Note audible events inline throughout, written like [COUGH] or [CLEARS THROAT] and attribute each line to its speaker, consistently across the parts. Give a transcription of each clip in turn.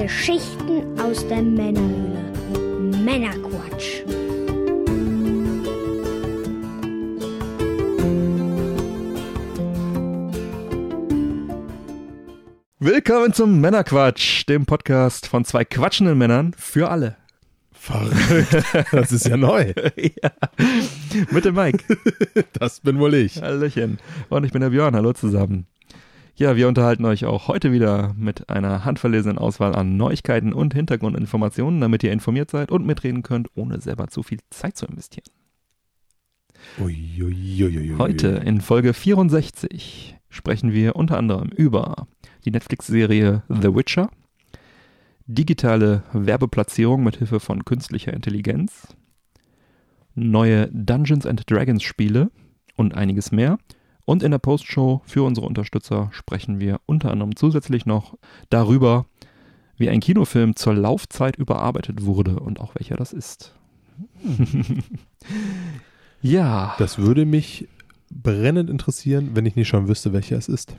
Speaker 1: Geschichten aus der Männerhöhle. Männerquatsch.
Speaker 2: Willkommen zum Männerquatsch, dem Podcast von zwei quatschenden Männern für alle.
Speaker 3: Verrückt. [LAUGHS] Das ist ja neu.
Speaker 2: ja. Mit dem Mike. [LAUGHS]
Speaker 3: Das bin wohl ich.
Speaker 2: Hallöchen. Und ich bin der Björn. Hallo zusammen. Ja, wir unterhalten euch auch heute wieder mit einer handverlesenen Auswahl an Neuigkeiten und Hintergrundinformationen, damit ihr informiert seid und mitreden könnt, ohne selber zu viel Zeit zu investieren.
Speaker 3: Uiuiuiui.
Speaker 2: Heute in Folge 64 sprechen wir unter anderem über die Netflix-Serie The Witcher, digitale Werbeplatzierung mit Hilfe von künstlicher Intelligenz, neue Dungeons and Dragons Spiele und einiges mehr. Und in der Postshow für unsere Unterstützer sprechen wir unter anderem zusätzlich noch darüber, wie ein Kinofilm zur Laufzeit überarbeitet wurde und auch welcher das ist. [LAUGHS] ja.
Speaker 3: Das würde mich brennend interessieren, wenn ich nicht schon wüsste, welcher es ist.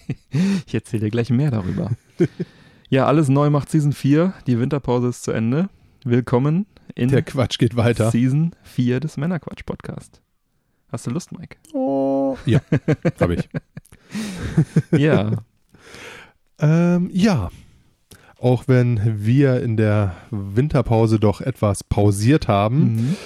Speaker 3: [LAUGHS]
Speaker 2: ich erzähle dir gleich mehr darüber. [LAUGHS] ja, alles neu macht Season 4. Die Winterpause ist zu Ende. Willkommen in
Speaker 3: Der Quatsch geht weiter.
Speaker 2: Season 4 des Männerquatsch-Podcast. Hast du Lust, Mike?
Speaker 3: Oh. Ja, habe ich. [LAUGHS]
Speaker 2: ja.
Speaker 3: Ähm, ja. Auch wenn wir in der Winterpause doch etwas pausiert haben,
Speaker 2: Mhm.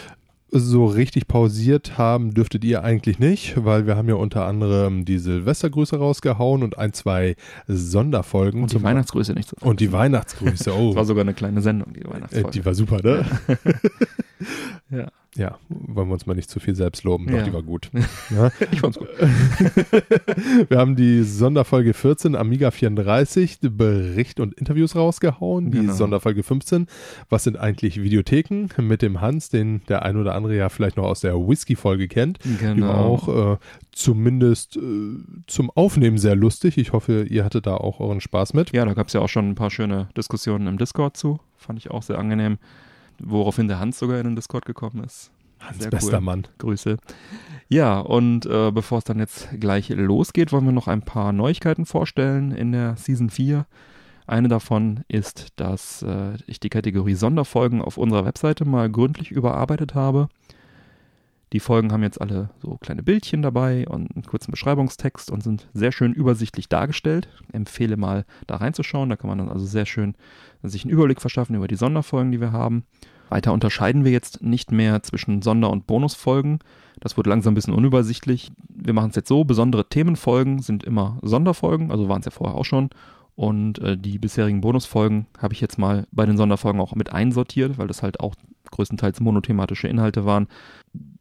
Speaker 3: so richtig pausiert haben dürftet ihr eigentlich nicht, weil wir haben ja unter anderem die Silvestergrüße rausgehauen und ein, zwei Sonderfolgen.
Speaker 2: Und die Weihnachtsgrüße nicht so.
Speaker 3: und die Weihnachtsgrüße. [LAUGHS] Oh,
Speaker 2: Das war sogar eine kleine Sendung, die
Speaker 3: äh,
Speaker 2: Weihnachtsfolge.
Speaker 3: die war super, ne? [LAUGHS]
Speaker 2: ja.
Speaker 3: Ja, wollen wir uns mal nicht zu viel selbst loben. Doch,
Speaker 2: Ja.
Speaker 3: die war gut. [LAUGHS] Ja.
Speaker 2: Ich fand's gut. [LAUGHS]
Speaker 3: Wir haben die Sonderfolge 14, Amiga 34, Bericht und Interviews rausgehauen. Die
Speaker 2: Genau.
Speaker 3: Sonderfolge 15, was sind eigentlich Videotheken? Mit dem Hans, den der ein oder andere ja vielleicht noch aus der Whisky-Folge kennt. Die war
Speaker 2: Genau.
Speaker 3: auch äh, zumindest äh, zum Aufnehmen sehr lustig. Ich hoffe, ihr hattet da auch euren Spaß mit.
Speaker 2: Ja, da gab es ja auch schon ein paar schöne Diskussionen im Discord zu. Fand ich auch sehr angenehm. Woraufhin der Hans sogar in den Discord gekommen ist.
Speaker 3: Hans,
Speaker 2: Sehr
Speaker 3: bester
Speaker 2: cool.
Speaker 3: Mann.
Speaker 2: Grüße. Ja, und äh, bevor es dann jetzt gleich losgeht, wollen wir noch ein paar Neuigkeiten vorstellen in der Season 4. Eine davon ist, dass äh, ich die Kategorie Sonderfolgen auf unserer Webseite mal gründlich überarbeitet habe. Die Folgen haben jetzt alle so kleine Bildchen dabei und einen kurzen Beschreibungstext und sind sehr schön übersichtlich dargestellt. Empfehle mal da reinzuschauen, da kann man dann also sehr schön sich einen Überblick verschaffen über die Sonderfolgen, die wir haben. Weiter unterscheiden wir jetzt nicht mehr zwischen Sonder- und Bonusfolgen. Das wird langsam ein bisschen unübersichtlich. Wir machen es jetzt so, besondere Themenfolgen sind immer Sonderfolgen, also waren es ja vorher auch schon. Und äh, die bisherigen Bonusfolgen habe ich jetzt mal bei den Sonderfolgen auch mit einsortiert, weil das halt auch größtenteils monothematische Inhalte waren.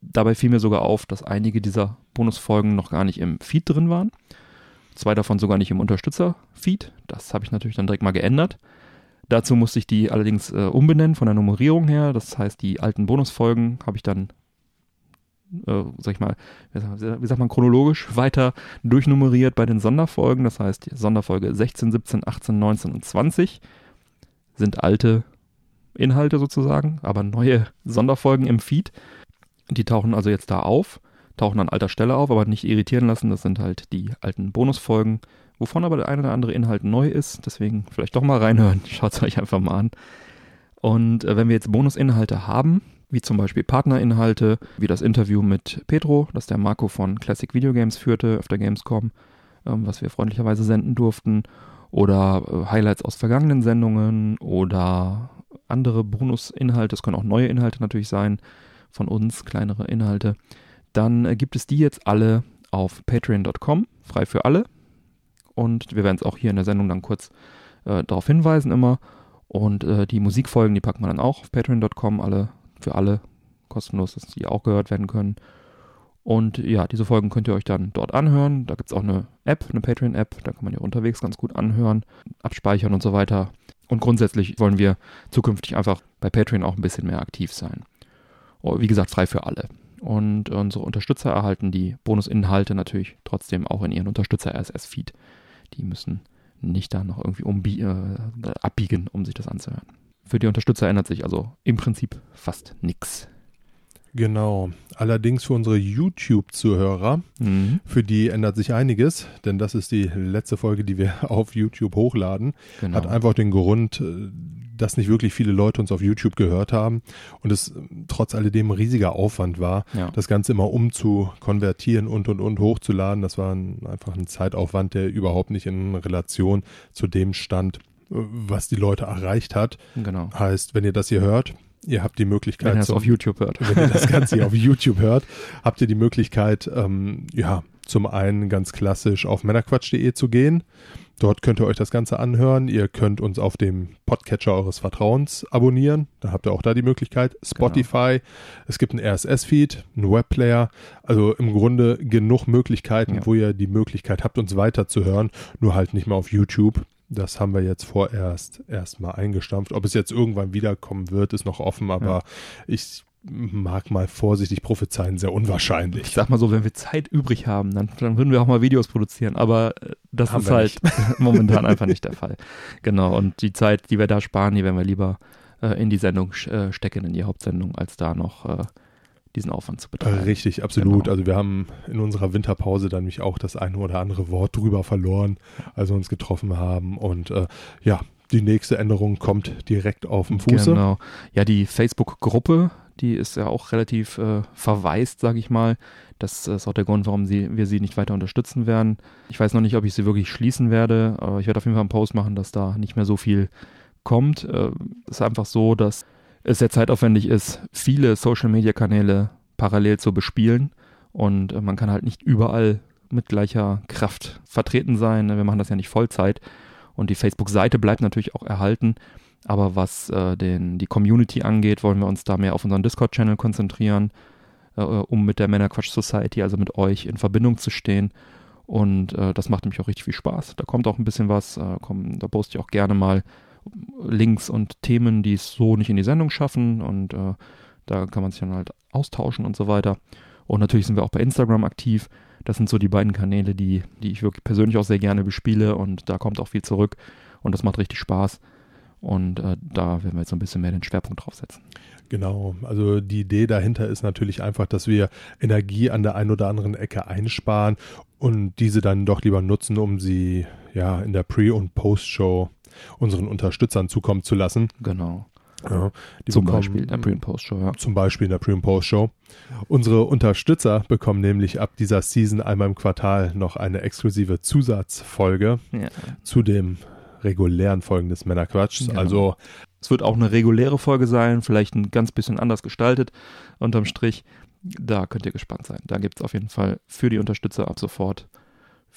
Speaker 2: Dabei fiel mir sogar auf, dass einige dieser Bonusfolgen noch gar nicht im Feed drin waren. Zwei davon sogar nicht im Unterstützer-Feed. Das habe ich natürlich dann direkt mal geändert. Dazu musste ich die allerdings äh, umbenennen von der Nummerierung her. Das heißt, die alten Bonusfolgen habe ich dann, äh, sag ich mal, wie sagt- man, chronologisch weiter durchnummeriert bei den Sonderfolgen. Das heißt, die Sonderfolge 16, 17, 18, 19 und 20 sind alte Inhalte sozusagen, aber neue Sonderfolgen im Feed. Die tauchen also jetzt da auf, tauchen an alter Stelle auf, aber nicht irritieren lassen. Das sind halt die alten Bonusfolgen, wovon aber der ein oder andere Inhalt neu ist. Deswegen vielleicht doch mal reinhören. [LAUGHS] Schaut es euch einfach mal an. Und äh, wenn wir jetzt Bonusinhalte haben, wie zum Beispiel Partnerinhalte, wie das Interview mit Petro, das der Marco von Classic Video Games führte auf der Gamescom, ähm, was wir freundlicherweise senden durften, oder äh, Highlights aus vergangenen Sendungen oder andere Bonusinhalte, es können auch neue Inhalte natürlich sein, von uns, kleinere Inhalte, dann äh, gibt es die jetzt alle auf patreon.com, frei für alle. Und wir werden es auch hier in der Sendung dann kurz äh, darauf hinweisen immer. Und äh, die Musikfolgen, die packen wir dann auch auf patreon.com, alle für alle kostenlos, dass die auch gehört werden können. Und ja, diese Folgen könnt ihr euch dann dort anhören. Da gibt es auch eine App, eine Patreon-App, da kann man ja unterwegs ganz gut anhören, abspeichern und so weiter. Und grundsätzlich wollen wir zukünftig einfach bei Patreon auch ein bisschen mehr aktiv sein. Oh, Wie gesagt, frei für alle. Und unsere Unterstützer erhalten die Bonusinhalte natürlich trotzdem auch in ihren Unterstützer-RSS-Feed. Die müssen nicht da noch irgendwie äh, abbiegen, um sich das anzuhören. Für die Unterstützer ändert sich also im Prinzip fast nichts.
Speaker 3: Genau. Allerdings für unsere YouTube-Zuhörer,
Speaker 2: Mhm.
Speaker 3: für die ändert sich einiges, denn das ist die letzte Folge, die wir [LAUGHS] auf YouTube hochladen.
Speaker 2: Genau.
Speaker 3: Hat einfach den Grund, äh, dass nicht wirklich viele Leute uns auf YouTube gehört haben und es äh, trotz alledem ein riesiger Aufwand war,
Speaker 2: ja.
Speaker 3: das Ganze immer umzukonvertieren und und und hochzuladen. Das war ein, einfach ein Zeitaufwand, der überhaupt nicht in Relation zu dem stand, äh, was die Leute erreicht hat.
Speaker 2: genau.
Speaker 3: Heißt, wenn ihr das hier hört, ihr habt die Möglichkeit,
Speaker 2: Wenn ihr das
Speaker 3: zum-
Speaker 2: auf YouTube hört.
Speaker 3: wenn ihr das [LAUGHS] Ganze hier auf YouTube hört, habt ihr die Möglichkeit, ähm, ja, zum einen ganz klassisch auf männerquatsch.de zu gehen. Dort könnt ihr euch das Ganze anhören. Ihr könnt uns auf dem Podcatcher eures Vertrauens abonnieren. Da habt ihr auch da die Möglichkeit. Spotify. Es gibt einen RSS-Feed, einen Webplayer. Also im Grunde genug Möglichkeiten,
Speaker 2: Ja.
Speaker 3: wo ihr die Möglichkeit habt, uns weiterzuhören. Nur halt nicht mehr auf YouTube. Das haben wir jetzt vorerst erstmal eingestampft. Ob es jetzt irgendwann wiederkommen wird, ist noch offen, aber
Speaker 2: Ja.
Speaker 3: ich mag mal vorsichtig prophezeien, sehr
Speaker 2: Ich
Speaker 3: unwahrscheinlich.
Speaker 2: sag mal so, wenn wir Zeit übrig haben, dann, dann würden wir auch mal Videos produzieren, aber äh, das
Speaker 3: Haben
Speaker 2: ist halt [LAUGHS] momentan einfach nicht der [LAUGHS] Fall. Genau, und die Zeit, die wir da sparen, die werden wir lieber äh, in die Sendung äh, stecken, in die Hauptsendung, als da noch äh, diesen Aufwand zu betreiben.
Speaker 3: Richtig, absolut.
Speaker 2: Genau.
Speaker 3: Also wir haben in unserer Winterpause dann mich auch das eine oder andere Wort drüber verloren, als wir uns getroffen haben. Und äh, ja, die nächste Änderung kommt direkt auf dem Fuße.
Speaker 2: Genau. Ja, die Facebook-Gruppe, die ist ja auch relativ äh, verwaist, sage ich mal. Das ist auch der Grund, warum sie, wir sie nicht weiter unterstützen werden. Ich weiß noch nicht, ob ich sie wirklich schließen werde, aber ich werde auf jeden Fall einen Post machen, dass da nicht mehr so viel kommt. Äh, Es ist einfach so, dass es sehr zeitaufwendig ist, viele Social-Media-Kanäle parallel zu bespielen und äh, man kann halt nicht überall mit gleicher Kraft vertreten sein. Wir machen das ja nicht Vollzeit und die Facebook-Seite bleibt natürlich auch erhalten. Aber was äh, den, die Community angeht, wollen wir uns da mehr auf unseren Discord-Channel konzentrieren, äh, um mit der Männerquatsch Society, also mit euch, in Verbindung zu stehen. Und äh, das macht nämlich auch richtig viel Spaß. Da kommt auch ein bisschen was. Äh, komm, da poste ich auch gerne mal Links und Themen, die es so nicht in die Sendung schaffen. Und äh, da kann man sich dann halt austauschen und so weiter. Und natürlich sind wir auch bei Instagram aktiv. Das sind so die beiden Kanäle, die, die ich wirklich persönlich auch sehr gerne bespiele. Und da kommt auch viel zurück. Und das macht richtig Spaß. Und äh, da werden wir jetzt so ein bisschen mehr den Schwerpunkt drauf setzen.
Speaker 3: Genau, also die Idee dahinter ist natürlich einfach, dass wir Energie an der einen oder anderen Ecke einsparen und diese dann doch lieber nutzen, um sie ja in der Pre- und Post-Show unseren Unterstützern zukommen zu lassen.
Speaker 2: Genau.
Speaker 3: Ja,
Speaker 2: Zum
Speaker 3: bekommen-
Speaker 2: Beispiel in der Pre- und Post-Show, ja.
Speaker 3: Zum Beispiel in der Pre- und Post-Show. Unsere Unterstützer bekommen nämlich ab dieser Season einmal im Quartal noch eine exklusive Zusatzfolge
Speaker 2: ja.
Speaker 3: zu dem regulären Folgen des Männerquatschs.
Speaker 2: Genau.
Speaker 3: Also
Speaker 2: Es wird auch eine reguläre Folge sein, vielleicht ein ganz bisschen anders gestaltet, unterm Strich. Da könnt ihr gespannt sein. Da gibt es auf jeden Fall für die Unterstützer ab sofort,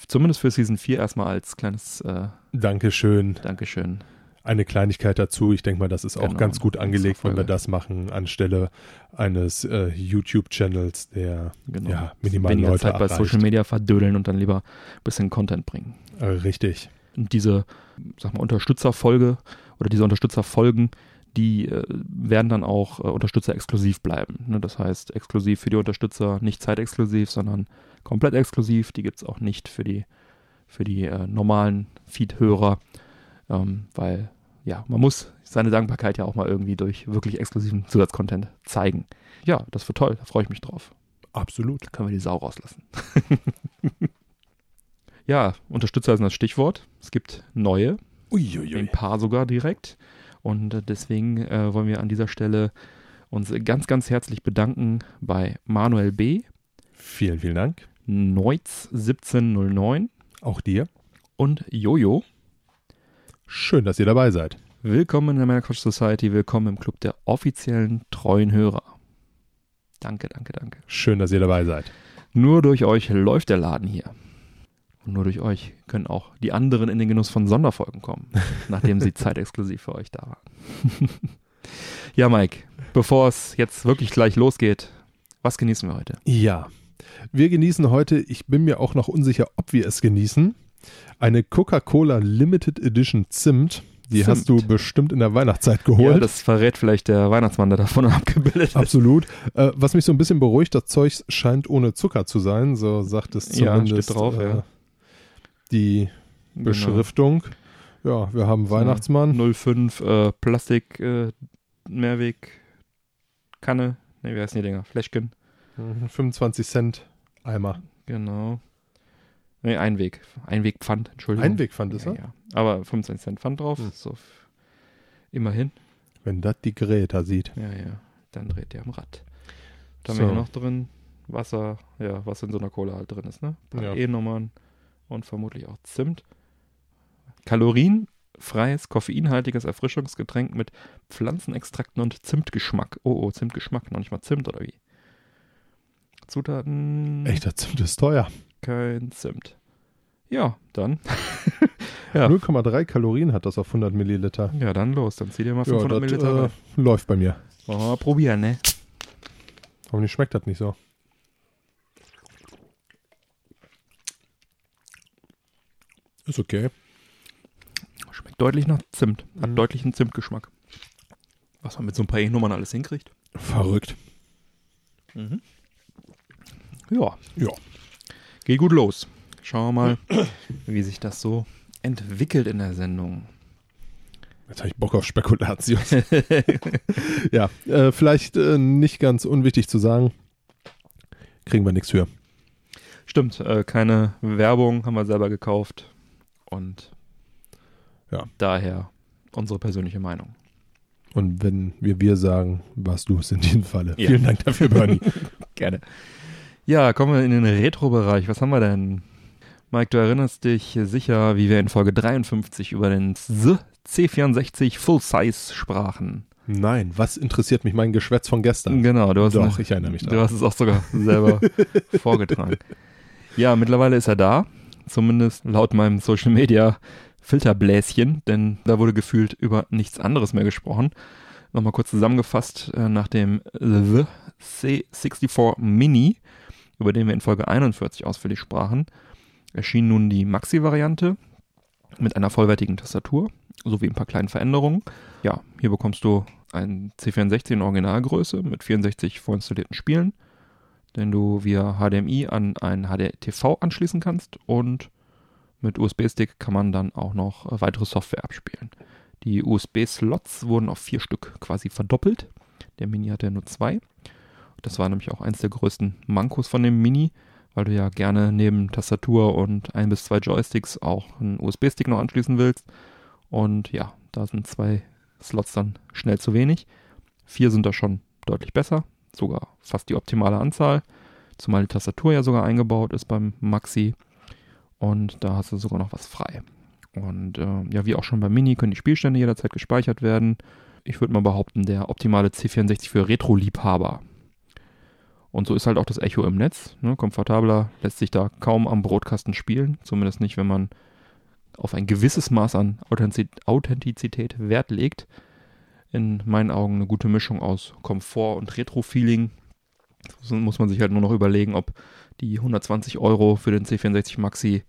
Speaker 2: zumindest für Season 4 erstmal als kleines äh,
Speaker 3: Dankeschön.
Speaker 2: Dankeschön.
Speaker 3: Eine Kleinigkeit dazu. Ich denke mal, das ist auch
Speaker 2: Genau,
Speaker 3: ganz gut angelegt, wenn wir das machen anstelle eines äh, YouTube-Channels, der
Speaker 2: Genau.
Speaker 3: ja minimal
Speaker 2: Weniger
Speaker 3: Leute
Speaker 2: Zeit bei
Speaker 3: erreicht.
Speaker 2: Social Media verdödeln und dann lieber ein bisschen Content bringen.
Speaker 3: Äh, richtig.
Speaker 2: Und diese, sag mal, Unterstützerfolge oder diese Unterstützerfolgen, die äh, werden dann auch äh, unterstützerexklusiv bleiben. Ne? Das heißt, exklusiv für die Unterstützer, nicht zeitexklusiv, sondern komplett exklusiv. Die gibt es auch nicht für die, für die äh, normalen Feed-Hörer, ähm, weil ja, man muss seine Dankbarkeit ja auch mal irgendwie durch wirklich exklusiven Zusatzcontent zeigen. Ja, das wird toll, da freue ich mich drauf.
Speaker 3: Absolut.
Speaker 2: Können wir die Sau rauslassen. [LAUGHS] ja, Unterstützer sind das Stichwort. Es gibt neue,
Speaker 3: Uiuiui.
Speaker 2: ein paar sogar direkt. Und äh, deswegen äh, wollen wir an dieser Stelle uns ganz, ganz herzlich bedanken bei Manuel B.,
Speaker 3: Vielen, vielen Dank.
Speaker 2: Neutz1709
Speaker 3: Auch dir.
Speaker 2: und Jojo.
Speaker 3: Schön, dass ihr dabei seid.
Speaker 2: Willkommen in der Männerquatsch Society, willkommen im Club der offiziellen treuen Hörer. Danke, danke, danke.
Speaker 3: Schön, dass ihr dabei seid.
Speaker 2: Nur durch euch läuft der Laden hier. Und nur durch euch können auch die anderen in den Genuss von Sonderfolgen kommen, [LAUGHS] nachdem sie zeitexklusiv für euch da waren. [LAUGHS] ja, Mike, bevor es jetzt wirklich gleich losgeht, was genießen wir heute?
Speaker 3: Ja. Wir genießen heute, ich bin mir auch noch unsicher, ob wir es genießen, eine Coca-Cola Limited Edition Zimt. Die
Speaker 2: Zimt.
Speaker 3: hast du bestimmt in der Weihnachtszeit
Speaker 2: Ja,
Speaker 3: geholt.
Speaker 2: das verrät vielleicht der Weihnachtsmann, der davon [LAUGHS] abgebildet ist.
Speaker 3: Absolut. Äh, was mich so ein bisschen beruhigt, das Zeug scheint ohne Zucker zu sein, so sagt es
Speaker 2: Ja,
Speaker 3: zumindest
Speaker 2: steht drauf,
Speaker 3: äh,
Speaker 2: ja.
Speaker 3: die
Speaker 2: Genau.
Speaker 3: Beschriftung. Ja, wir haben Weihnachtsmann.
Speaker 2: 05 äh, Plastik äh, Mehrweg Kanne Ne, wie heißen die Dinger? Fläschchen.
Speaker 3: Mhm, 25 Cent Eimer.
Speaker 2: Genau. Ne, Einweg. Einwegpfand, Entschuldigung.
Speaker 3: Einwegpfand ist
Speaker 2: ja,
Speaker 3: er?
Speaker 2: ja. Aber 25 Cent Pfand drauf.
Speaker 3: Hm.
Speaker 2: So. Immerhin.
Speaker 3: Wenn das die Greta sieht.
Speaker 2: Ja, ja. Dann dreht der am Rad. Dann haben
Speaker 3: So.
Speaker 2: wir hier noch drin Wasser, ja, was in so einer Cola halt drin ist, ne? Ein paar
Speaker 3: Ja.
Speaker 2: E-Nummern und vermutlich auch Zimt. Kalorienfreies, koffeinhaltiges Erfrischungsgetränk mit Pflanzenextrakten und Zimtgeschmack. Oh, oh, Zimtgeschmack, noch nicht mal Zimt oder wie? Zutaten.
Speaker 3: Echt, das Zimt ist teuer.
Speaker 2: Kein Zimt. Ja, dann. [LAUGHS] Ja.
Speaker 3: 0,3 Kalorien hat das auf 100 Milliliter.
Speaker 2: Ja, dann los. Dann zieh dir mal
Speaker 3: Ja,
Speaker 2: 500
Speaker 3: das
Speaker 2: Milliliter
Speaker 3: äh, läuft bei mir.
Speaker 2: Wollen wir mal probieren, ne?
Speaker 3: Hoffentlich schmeckt das nicht so. Ist okay.
Speaker 2: Schmeckt deutlich nach Zimt. Hat
Speaker 3: Mhm.
Speaker 2: deutlichen Zimtgeschmack. Was man mit so ein paar E-Nummern alles hinkriegt.
Speaker 3: Verrückt.
Speaker 2: Ja,
Speaker 3: Ja.
Speaker 2: geht gut los. Schauen wir mal, [CLEARS THROAT] wie sich das so entwickelt in der Sendung.
Speaker 3: Jetzt habe ich Bock auf Spekulatius. [LAUGHS] ja, äh, vielleicht äh, nicht ganz unwichtig zu sagen. Kriegen wir nichts für.
Speaker 2: Stimmt, äh, keine Werbung haben wir selber gekauft. Und
Speaker 3: Ja.
Speaker 2: daher unsere persönliche Meinung.
Speaker 3: Und wenn wir wir sagen, warst du es in diesem Falle.
Speaker 2: Ja.
Speaker 3: Vielen Dank dafür, Bernie. [LAUGHS]
Speaker 2: Gerne. Ja, kommen wir in den Retro-Bereich. Was haben wir denn? Mike, du erinnerst dich sicher, wie wir in Folge 53 über den Z C64 Full Size sprachen.
Speaker 3: Nein, was interessiert mich mein Geschwätz von gestern?
Speaker 2: Genau, du hast,
Speaker 3: Doch,
Speaker 2: eine-
Speaker 3: ich erinnere mich
Speaker 2: du hast es auch sogar selber [LAUGHS] vorgetragen. Ja, mittlerweile ist er da. Zumindest laut meinem Social Media Filterbläschen, denn da wurde gefühlt über nichts anderes mehr gesprochen. Nochmal kurz zusammengefasst, äh, nach dem The C64 Mini, über den wir in Folge 41 ausführlich sprachen, erschien nun die Maxi-Variante mit einer vollwertigen Tastatur sowie ein paar kleinen Veränderungen. Ja, hier bekommst du ein C64 in Originalgröße mit 64 vorinstallierten Spielen, den du via HDMI an ein HDTV anschließen kannst und mit USB-Stick kann man dann auch noch weitere Software abspielen. Die USB-Slots wurden auf vier Stück quasi verdoppelt. Der Mini hatte nur zwei. Das war nämlich auch eins der größten Mankos von dem Mini, weil du ja gerne neben Tastatur und ein bis zwei Joysticks auch einen USB-Stick noch anschließen willst. Und ja, da sind zwei Slots dann schnell zu wenig. Vier sind da schon deutlich besser, sogar fast die optimale Anzahl, zumal die Tastatur ja sogar eingebaut ist beim Maxi. Und da hast du sogar noch was frei. Und äh, ja, wie auch schon beim Mini können die Spielstände jederzeit gespeichert werden. Ich würde mal behaupten, der optimale C64 für Retro-Liebhaber. Und so ist halt auch das Echo im Netz. Ne? Komfortabler lässt sich da kaum am Brotkasten spielen. Zumindest nicht, wenn man auf ein gewisses Maß an Authentiz- Authentizität Wert legt. In meinen Augen eine gute Mischung aus Komfort und Retro-Feeling. So muss man sich halt nur noch überlegen, ob die 120 Euro für den C64 Maxi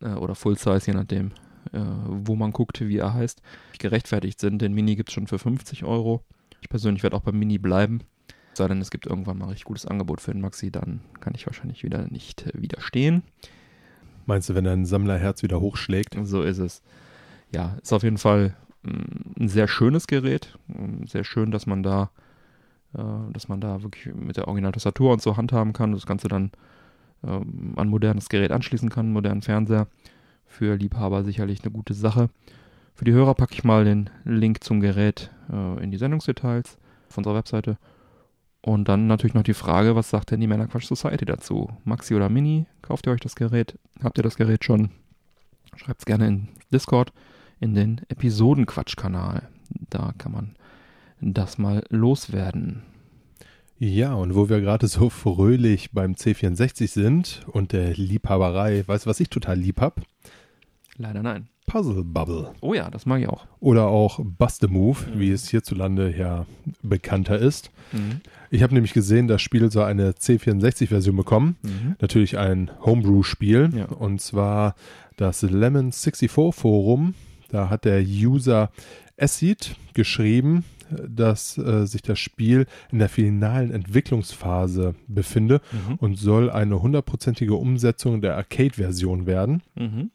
Speaker 2: äh, oder Full Size, je nachdem, äh, wo man guckt, wie er heißt, gerechtfertigt sind. Den Mini gibt es schon für 50 Euro. Ich persönlich werde auch beim Mini bleiben. Sei denn, es gibt irgendwann mal ein richtig gutes Angebot für den Maxi, dann kann ich wahrscheinlich wieder nicht äh, widerstehen.
Speaker 3: Meinst du, wenn dein Sammlerherz wieder hochschlägt?
Speaker 2: So ist es. Ja, ist auf jeden Fall mm, ein sehr schönes Gerät. Mm, Sehr schön, dass man da, äh, dass man da wirklich mit der Originaltastatur und so handhaben kann. Das Ganze dann ähm, an ein modernes Gerät anschließen kann, einen modernen Fernseher. Für Liebhaber sicherlich eine gute Sache. Für die Hörer packe ich mal den Link zum Gerät äh, in die Sendungsdetails auf unserer Webseite. Und dann natürlich noch die Frage, was sagt denn die Männerquatsch Society dazu? Maxi oder Mini? Kauft ihr euch das Gerät? Habt ihr das Gerät schon? Schreibt es gerne in Discord, in den Episodenquatsch-Kanal. Da kann man das mal loswerden.
Speaker 3: Ja, und wo wir gerade so fröhlich beim C64 sind und der Liebhaberei, weißt du, was ich total lieb hab?
Speaker 2: Leider nein.
Speaker 3: Puzzle Bubble.
Speaker 2: Oh ja, das mag ich auch.
Speaker 3: Oder auch Bust a Move,
Speaker 2: Mhm.
Speaker 3: wie es hierzulande ja bekannter ist.
Speaker 2: Mhm.
Speaker 3: Ich habe nämlich gesehen, das Spiel soll eine C64-Version bekommen.
Speaker 2: Mhm.
Speaker 3: Natürlich ein Homebrew-Spiel.
Speaker 2: Ja.
Speaker 3: Und zwar das Lemon 64 Forum. Da hat der User Acid geschrieben, dass äh, sich das Spiel in der finalen Entwicklungsphase befinde
Speaker 2: Mhm.
Speaker 3: und soll eine hundertprozentige Umsetzung der Arcade-Version werden.
Speaker 2: Mhm.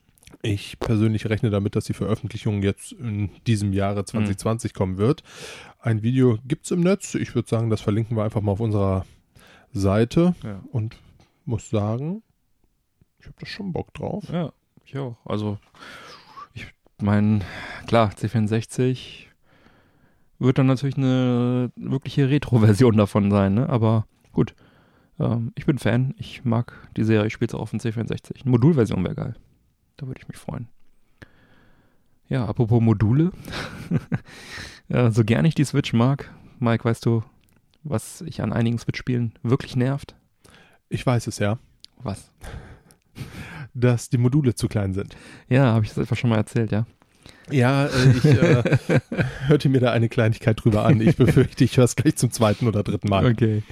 Speaker 3: Ich persönlich rechne damit, dass die Veröffentlichung jetzt in diesem Jahre 2020 mhm. kommen wird. Ein Video gibt es im Netz. Ich würde sagen, das verlinken wir einfach mal auf unserer Seite ja. und muss sagen, ich habe da schon Bock drauf.
Speaker 2: Ja, ich auch. Also, ich meine, klar, C64 wird dann natürlich eine wirkliche Retro-Version davon sein, ne? Aber gut. Ähm, ich bin Fan. Ich mag die Serie. Ich spiele es auch auf dem C64. Eine Modulversion wäre geil. Da würde ich mich freuen. Ja, apropos Module. ja, [LAUGHS] so gern ich die Switch mag, Mike, weißt du, was ich an einigen Switch-Spielen wirklich nervt?
Speaker 3: Ich weiß es ja.
Speaker 2: Was? [LAUGHS]
Speaker 3: Dass die Module zu klein sind.
Speaker 2: Ja, habe ich das etwa schon mal erzählt, ja.
Speaker 3: Ja, äh, ich äh, [LAUGHS] hörte mir da eine Kleinigkeit drüber an. Ich befürchte, ich höre es gleich zum zweiten oder dritten Mal.
Speaker 2: Okay.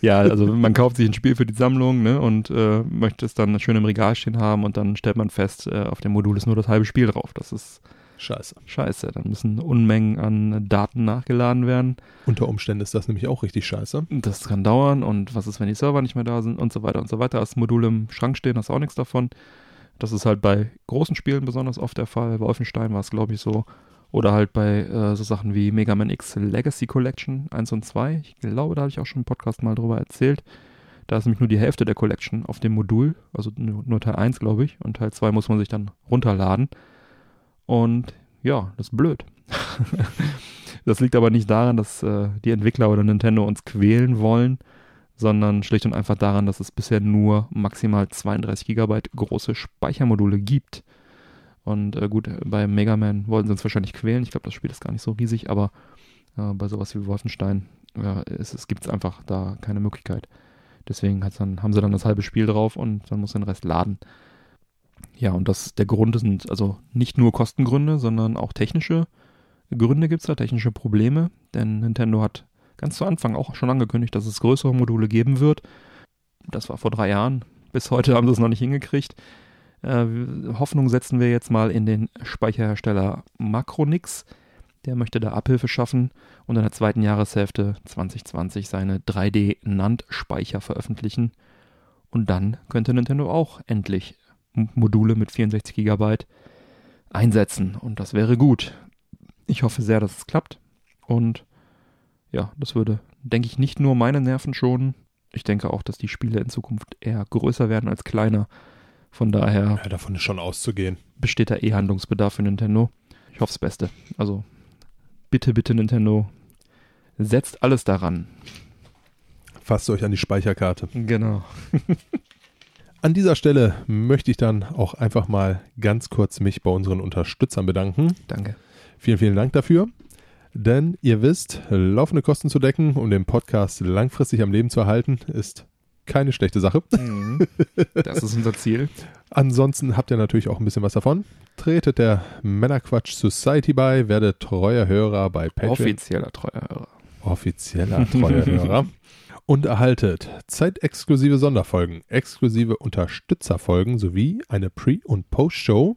Speaker 2: Ja, also man kauft sich ein Spiel für die Sammlung ne, und äh, möchte es dann schön im Regal stehen haben und dann stellt man fest, äh, auf dem Modul ist nur das halbe Spiel drauf. Das ist
Speaker 3: scheiße.
Speaker 2: Scheiße. Dann müssen Unmengen an Daten nachgeladen werden.
Speaker 3: Unter Umständen ist das nämlich auch richtig scheiße.
Speaker 2: Das kann dauern und was ist, wenn die Server nicht mehr da sind und so weiter und so weiter. Das Modul im Schrank stehen, hast auch nichts davon. Das ist halt bei großen Spielen besonders oft der Fall. Bei Wolfenstein war es, glaube ich, so. Oder halt bei äh, so Sachen wie Mega Man X Legacy Collection 1 und 2. Ich glaube, da habe ich auch schon im Podcast mal drüber erzählt. Da ist nämlich nur die Hälfte der Collection auf dem Modul, also nur, Teil 1, glaube ich. Und Teil 2 muss man sich dann runterladen. Und ja, das ist blöd. [LAUGHS] das liegt aber nicht daran, dass äh, die Entwickler oder Nintendo uns quälen wollen, sondern schlicht und einfach daran, dass es bisher nur maximal 32 GB große Speichermodule gibt. Und äh, gut, bei Mega Man wollten sie uns wahrscheinlich quälen. Ich glaube, das Spiel ist gar nicht so riesig, aber äh, bei sowas wie Wolfenstein ja, es, es gibt es einfach da keine Möglichkeit. Deswegen dann, haben sie dann das halbe Spiel drauf und dann muss den Rest laden. Ja, und das der Grund sind also nicht nur Kostengründe, sondern auch technische Gründe gibt es da, technische Probleme, denn Nintendo hat ganz zu Anfang auch schon angekündigt, dass es größere Module geben wird. Das war vor drei Jahren. Bis heute haben sie es noch nicht hingekriegt. Äh, Hoffnung setzen wir jetzt mal in den Speicherhersteller Macronix. Der möchte da Abhilfe schaffen und in der zweiten Jahreshälfte 2020 seine 3D-NAND-Speicher veröffentlichen. Und dann könnte Nintendo auch endlich Module mit 64 GB einsetzen. Und das wäre gut. Ich hoffe sehr, dass es klappt. Und ja, das würde, denke ich, nicht nur meine Nerven schonen. Ich denke auch, dass die Spiele in Zukunft eher größer werden als kleiner. Von daher.
Speaker 3: Ja, davon ist schon auszugehen.
Speaker 2: Besteht da eh Handlungsbedarf für Nintendo. Ich hoffe das Beste. Also, bitte, bitte, Nintendo, setzt alles daran.
Speaker 3: Fasst euch an die Speicherkarte.
Speaker 2: Genau. [LAUGHS]
Speaker 3: An dieser Stelle möchte ich dann auch einfach mal ganz kurz mich bei unseren Unterstützern bedanken.
Speaker 2: Danke.
Speaker 3: Vielen, vielen Dank dafür. Denn ihr wisst, laufende Kosten zu decken, um den Podcast langfristig am Leben zu erhalten, ist keine schlechte Sache.
Speaker 2: Mhm. [LAUGHS] Das ist unser Ziel.
Speaker 3: Ansonsten habt ihr natürlich auch ein bisschen was davon. Tretet der Männerquatsch Society bei, werdet treuer Hörer bei Patreon.
Speaker 2: Offizieller treuer Hörer.
Speaker 3: Offizieller treuer Hörer [LAUGHS] und erhaltet zeitexklusive Sonderfolgen, exklusive Unterstützerfolgen sowie eine Pre- und Post-Show,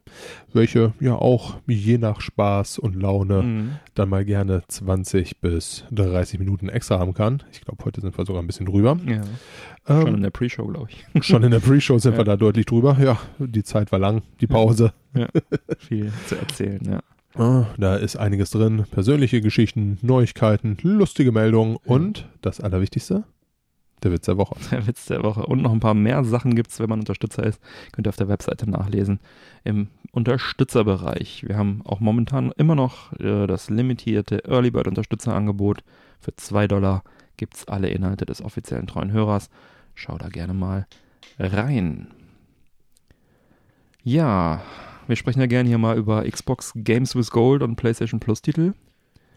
Speaker 3: welche ja auch je nach Spaß und Laune mhm. dann mal gerne 20 bis 30 Minuten extra haben kann. Ich glaube, heute sind wir sogar ein bisschen drüber.
Speaker 2: Ja. Ähm, schon in der Pre-Show, glaube ich. [LAUGHS]
Speaker 3: Schon in der Pre-Show sind ja. wir da deutlich drüber. Ja, die Zeit war lang, die Pause.
Speaker 2: Ja, viel zu erzählen, ja. [LAUGHS]
Speaker 3: Ah, da ist einiges drin. Persönliche Geschichten, Neuigkeiten, lustige Meldungen und das Allerwichtigste, der Witz der Woche. [LAUGHS]
Speaker 2: Der Witz der Woche. Und noch ein paar mehr Sachen gibt es, wenn man Unterstützer ist. Könnt ihr auf der Webseite nachlesen. Im Unterstützerbereich. Wir haben auch momentan immer noch äh, das limitierte Early Bird Unterstützerangebot. Für 2 Dollar gibt es alle Inhalte des offiziellen treuen Hörers. Schau da gerne mal rein. Ja, wir sprechen ja gerne hier mal über Xbox Games with Gold und PlayStation Plus Titel.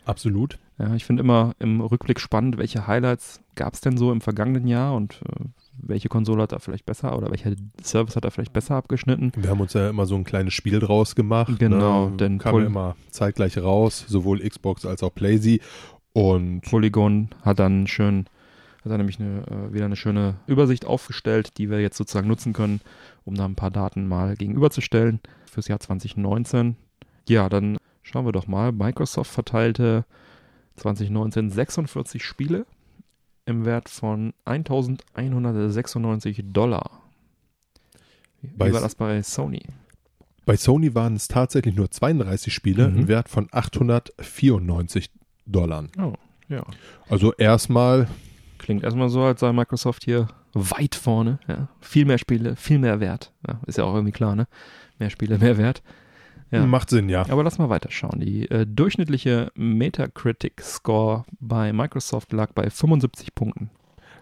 Speaker 3: Absolut.
Speaker 2: Ja, ich finde immer im Rückblick spannend, welche Highlights gab es denn so im vergangenen Jahr und äh, welche Konsole hat da vielleicht besser oder welcher Service hat da vielleicht besser abgeschnitten.
Speaker 3: Wir haben uns ja immer so ein kleines Spiel draus gemacht.
Speaker 2: Genau,
Speaker 3: ne?
Speaker 2: denn
Speaker 3: kam Poly immer zeitgleich raus, sowohl Xbox als auch PlayZ und
Speaker 2: Polygon hat dann schön hat er nämlich eine, äh, wieder eine schöne Übersicht aufgestellt, die wir jetzt sozusagen nutzen können, um da ein paar Daten mal gegenüberzustellen fürs Jahr 2019. Ja, dann Schauen wir doch mal. Microsoft verteilte 2019 46 Spiele im Wert von 1196 Dollar. Wie bei war das bei Sony?
Speaker 3: Bei Sony waren es tatsächlich nur 32 Spiele
Speaker 2: Mhm.
Speaker 3: im Wert von 894 Dollar.
Speaker 2: Oh, ja.
Speaker 3: Also erstmal,
Speaker 2: Klingt erstmal so, als sei Microsoft hier weit vorne. Ja. Viel mehr Spiele, viel mehr Wert. Ja, ist ja auch irgendwie klar, ne? Mehr Spiele, mehr Wert. Ja.
Speaker 3: macht Sinn, ja.
Speaker 2: Aber lass mal weiterschauen. Die äh, durchschnittliche Metacritic-Score bei Microsoft lag bei 75 Punkten.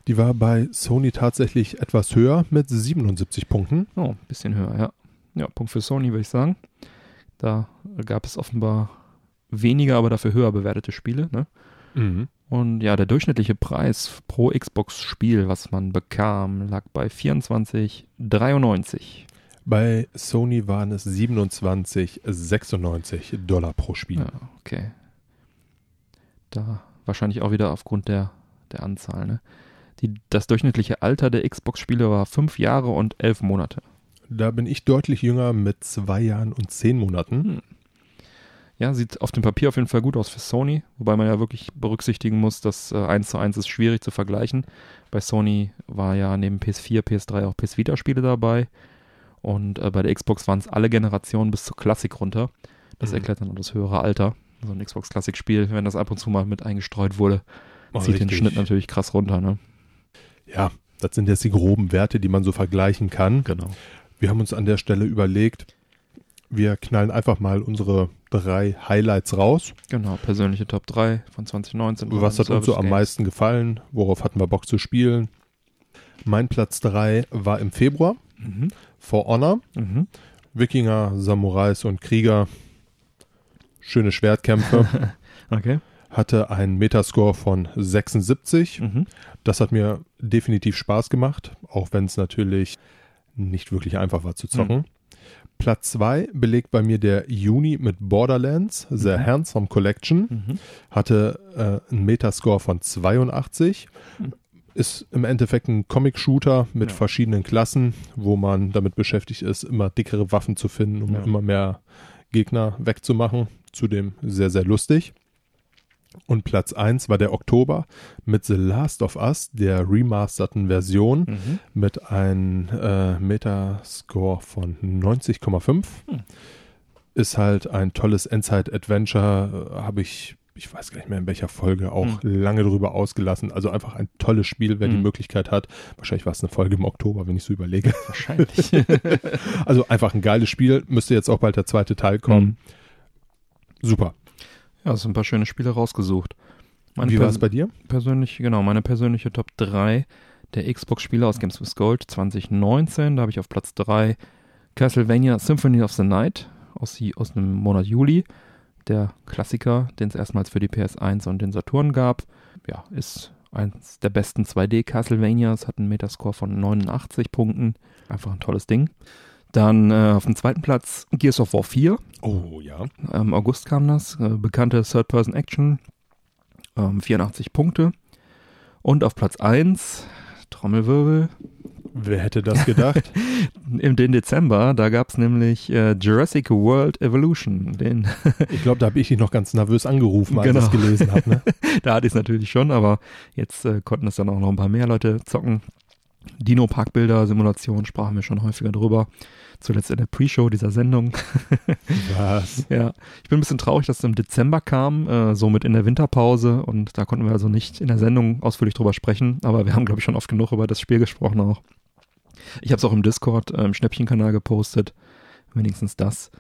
Speaker 3: Die war bei Sony tatsächlich etwas höher mit 77 Punkten.
Speaker 2: Oh, ein bisschen höher, ja. Ja, Punkt für Sony, würde ich sagen. Da gab es offenbar weniger, aber dafür höher bewertete Spiele. Ne?
Speaker 3: Mhm.
Speaker 2: Und ja, der durchschnittliche Preis pro Xbox-Spiel, was man bekam, lag bei 24,93.
Speaker 3: Bei Sony waren es 27,96 Dollar pro Spiel.
Speaker 2: Ja, okay. Da wahrscheinlich auch wieder aufgrund der, der Anzahl. Ne? Die, das durchschnittliche Alter der Xbox-Spiele war fünf Jahre und elf Monate.
Speaker 3: Da bin ich deutlich jünger mit zwei Jahren und zehn Monaten.
Speaker 2: Ja, sieht auf dem Papier auf jeden Fall gut aus für Sony, wobei man ja wirklich berücksichtigen muss, dass äh, 1 zu 1 ist schwierig zu vergleichen. Bei Sony war ja neben PS4, PS3 auch PS Vita-Spiele dabei und äh, bei der Xbox waren es alle Generationen bis zur Klassik runter. Das
Speaker 3: Mhm.
Speaker 2: erklärt dann auch das höhere Alter. So ein Xbox Klassik-Spiel, wenn das ab und zu mal mit eingestreut wurde,
Speaker 3: Oh,
Speaker 2: zieht den
Speaker 3: richtig.
Speaker 2: Schnitt natürlich krass runter. Ne?
Speaker 3: Ja, das sind jetzt die groben Werte, die man so vergleichen kann.
Speaker 2: Genau.
Speaker 3: Wir haben uns an der Stelle überlegt, wir knallen einfach mal unsere drei Highlights raus.
Speaker 2: Genau, persönliche Top 3 von 2019.
Speaker 3: Was hat uns so am meisten gefallen? Worauf hatten wir Bock zu spielen? Mein Platz 3 war im Februar.
Speaker 2: Mhm.
Speaker 3: For Honor.
Speaker 2: Mhm.
Speaker 3: Wikinger, Samurais und Krieger. Schöne Schwertkämpfe. [LAUGHS]
Speaker 2: Okay.
Speaker 3: Hatte einen Metascore von 76.
Speaker 2: Mhm.
Speaker 3: Das hat mir definitiv Spaß gemacht, auch wenn es natürlich nicht wirklich einfach war zu zocken. Platz 2 belegt bei mir der Juni mit Borderlands, The
Speaker 2: Mhm.
Speaker 3: Handsome Collection.
Speaker 2: Mhm.
Speaker 3: Hatte äh, einen Metascore von 82.
Speaker 2: Mhm.
Speaker 3: Ist im Endeffekt ein Comic-Shooter mit
Speaker 2: Ja.
Speaker 3: verschiedenen Klassen, wo man damit beschäftigt ist, immer dickere Waffen zu finden, um
Speaker 2: Ja.
Speaker 3: immer mehr Gegner wegzumachen. Zudem sehr, sehr lustig. Und Platz 1 war der Oktober mit The Last of Us, der remasterten Version,
Speaker 2: Mhm.
Speaker 3: mit einem äh, Metascore von 90,5.
Speaker 2: Hm.
Speaker 3: Ist halt ein tolles Endzeit-Adventure, äh, habe ich, ich weiß gar nicht mehr in welcher Folge, auch lange drüber ausgelassen. Also einfach ein tolles Spiel, wer die
Speaker 2: Hm.
Speaker 3: Möglichkeit hat. Wahrscheinlich war es eine Folge im Oktober, wenn ich so überlege.
Speaker 2: Wahrscheinlich. [LAUGHS]
Speaker 3: Also einfach ein geiles Spiel, müsste jetzt auch bald der zweite Teil kommen.
Speaker 2: Mhm.
Speaker 3: Super.
Speaker 2: Ja, es sind ein paar schöne Spiele rausgesucht. Meine
Speaker 3: Wie war es bei dir?
Speaker 2: persönlich, genau, meine persönliche Top 3 der Xbox-Spiele aus Games with Gold 2019. Da habe ich auf Platz 3 Castlevania Symphony of the Night aus, aus dem Monat Juli. Der Klassiker, den es erstmals für die PS1 und den Saturn gab. Ja, ist eins der besten 2D-Castlevanias, hat einen Metascore von 89 Punkten. Einfach ein tolles Ding. Dann äh, auf dem zweiten Platz Gears of War 4.
Speaker 3: Oh ja.
Speaker 2: Im August kam das. Äh, bekannte Third-Person-Action. Ähm, 84 Punkte. Und auf Platz 1, Trommelwirbel,
Speaker 3: Wer hätte das gedacht? [LAUGHS]
Speaker 2: im den Dezember, da gab es nämlich äh, Jurassic World Evolution. Den, [LAUGHS]
Speaker 3: ich glaube, da habe ich dich noch ganz nervös angerufen, als ich das
Speaker 2: Genau.
Speaker 3: gelesen habe. Ne? [LAUGHS]
Speaker 2: da hatte ich es natürlich schon, aber jetzt äh, konnten es dann auch noch ein paar mehr Leute zocken. Dino-Parkbilder-Simulation sprachen wir schon häufiger drüber. Zuletzt in der Pre-Show dieser Sendung.
Speaker 3: Was?
Speaker 2: Ja, ich bin ein bisschen traurig, dass es im Dezember kam, äh, somit in der Winterpause und da konnten wir also nicht in der Sendung ausführlich drüber sprechen, aber wir haben, glaube ich, schon oft genug über das Spiel gesprochen auch. Ich habe es auch im Discord, im Schnäppchenkanal gepostet, wenigstens das.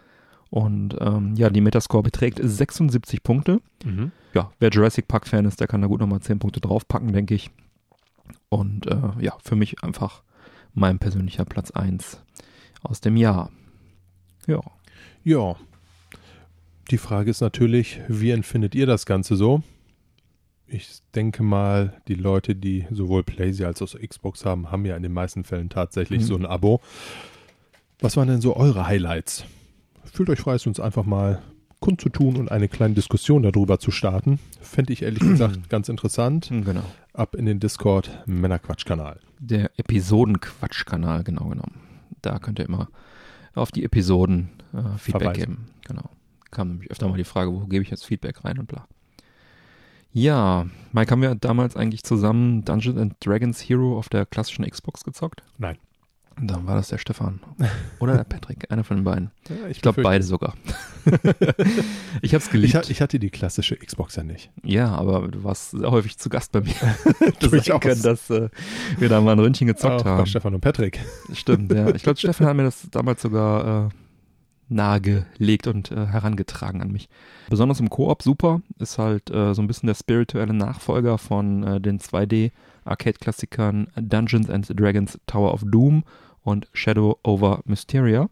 Speaker 2: Und ähm, ja, die Metascore beträgt 76 Punkte.
Speaker 3: Mhm.
Speaker 2: Ja, wer Jurassic Park-Fan ist, der kann da gut nochmal 10 Punkte draufpacken, denke ich. Und äh, ja, für mich einfach mein persönlicher Platz 1 aus dem Jahr. Ja.
Speaker 3: Ja. Die Frage ist natürlich, wie empfindet ihr das Ganze so? Ich denke mal, die Leute, die sowohl PlayStation als auch Xbox haben, haben ja in den meisten Fällen tatsächlich
Speaker 2: Mhm.
Speaker 3: so ein Abo. Was waren denn so eure Highlights? Fühlt euch frei, es uns einfach mal kundzutun und eine kleine Diskussion darüber zu starten. Fände ich ehrlich gesagt [CLEARS THROAT] ganz interessant.
Speaker 2: Genau.
Speaker 3: Ab in den Discord Männerquatsch-Kanal.
Speaker 2: Der Episoden-Quatsch-Kanal, genau genommen. Da könnt ihr immer auf die Episoden äh, Feedback
Speaker 3: Verweisen.
Speaker 2: geben. Genau. Kam nämlich öfter mal die Frage, wo gebe ich jetzt Feedback rein und bla. Ja, Mike, haben wir damals eigentlich zusammen Dungeons and Dragons Hero auf der klassischen Xbox gezockt?
Speaker 3: Nein.
Speaker 2: Dann war das der Stefan. Oder der Patrick, einer von den beiden.
Speaker 3: Ja,
Speaker 2: Ich glaube beide sogar. [LAUGHS] ich habe es
Speaker 3: Ich,
Speaker 2: geliebt.
Speaker 3: ich hatte die klassische Xbox ja nicht.
Speaker 2: ja, aber du warst sehr häufig zu Gast bei mir. [LAUGHS] das sein können, dass äh, wir da mal ein Ründchen gezockt
Speaker 3: Auch bei
Speaker 2: haben.
Speaker 3: Stefan und Patrick.
Speaker 2: Stimmt, ja. Ich glaube, Stefan hat mir das damals sogar äh, nahegelegt und äh, herangetragen an mich. Besonders im Koop super, ist halt äh, so ein bisschen der spirituelle Nachfolger von äh, den 2D-Arcade-Klassikern Dungeons and Dragons Tower of Doom und Shadow over Mysteria.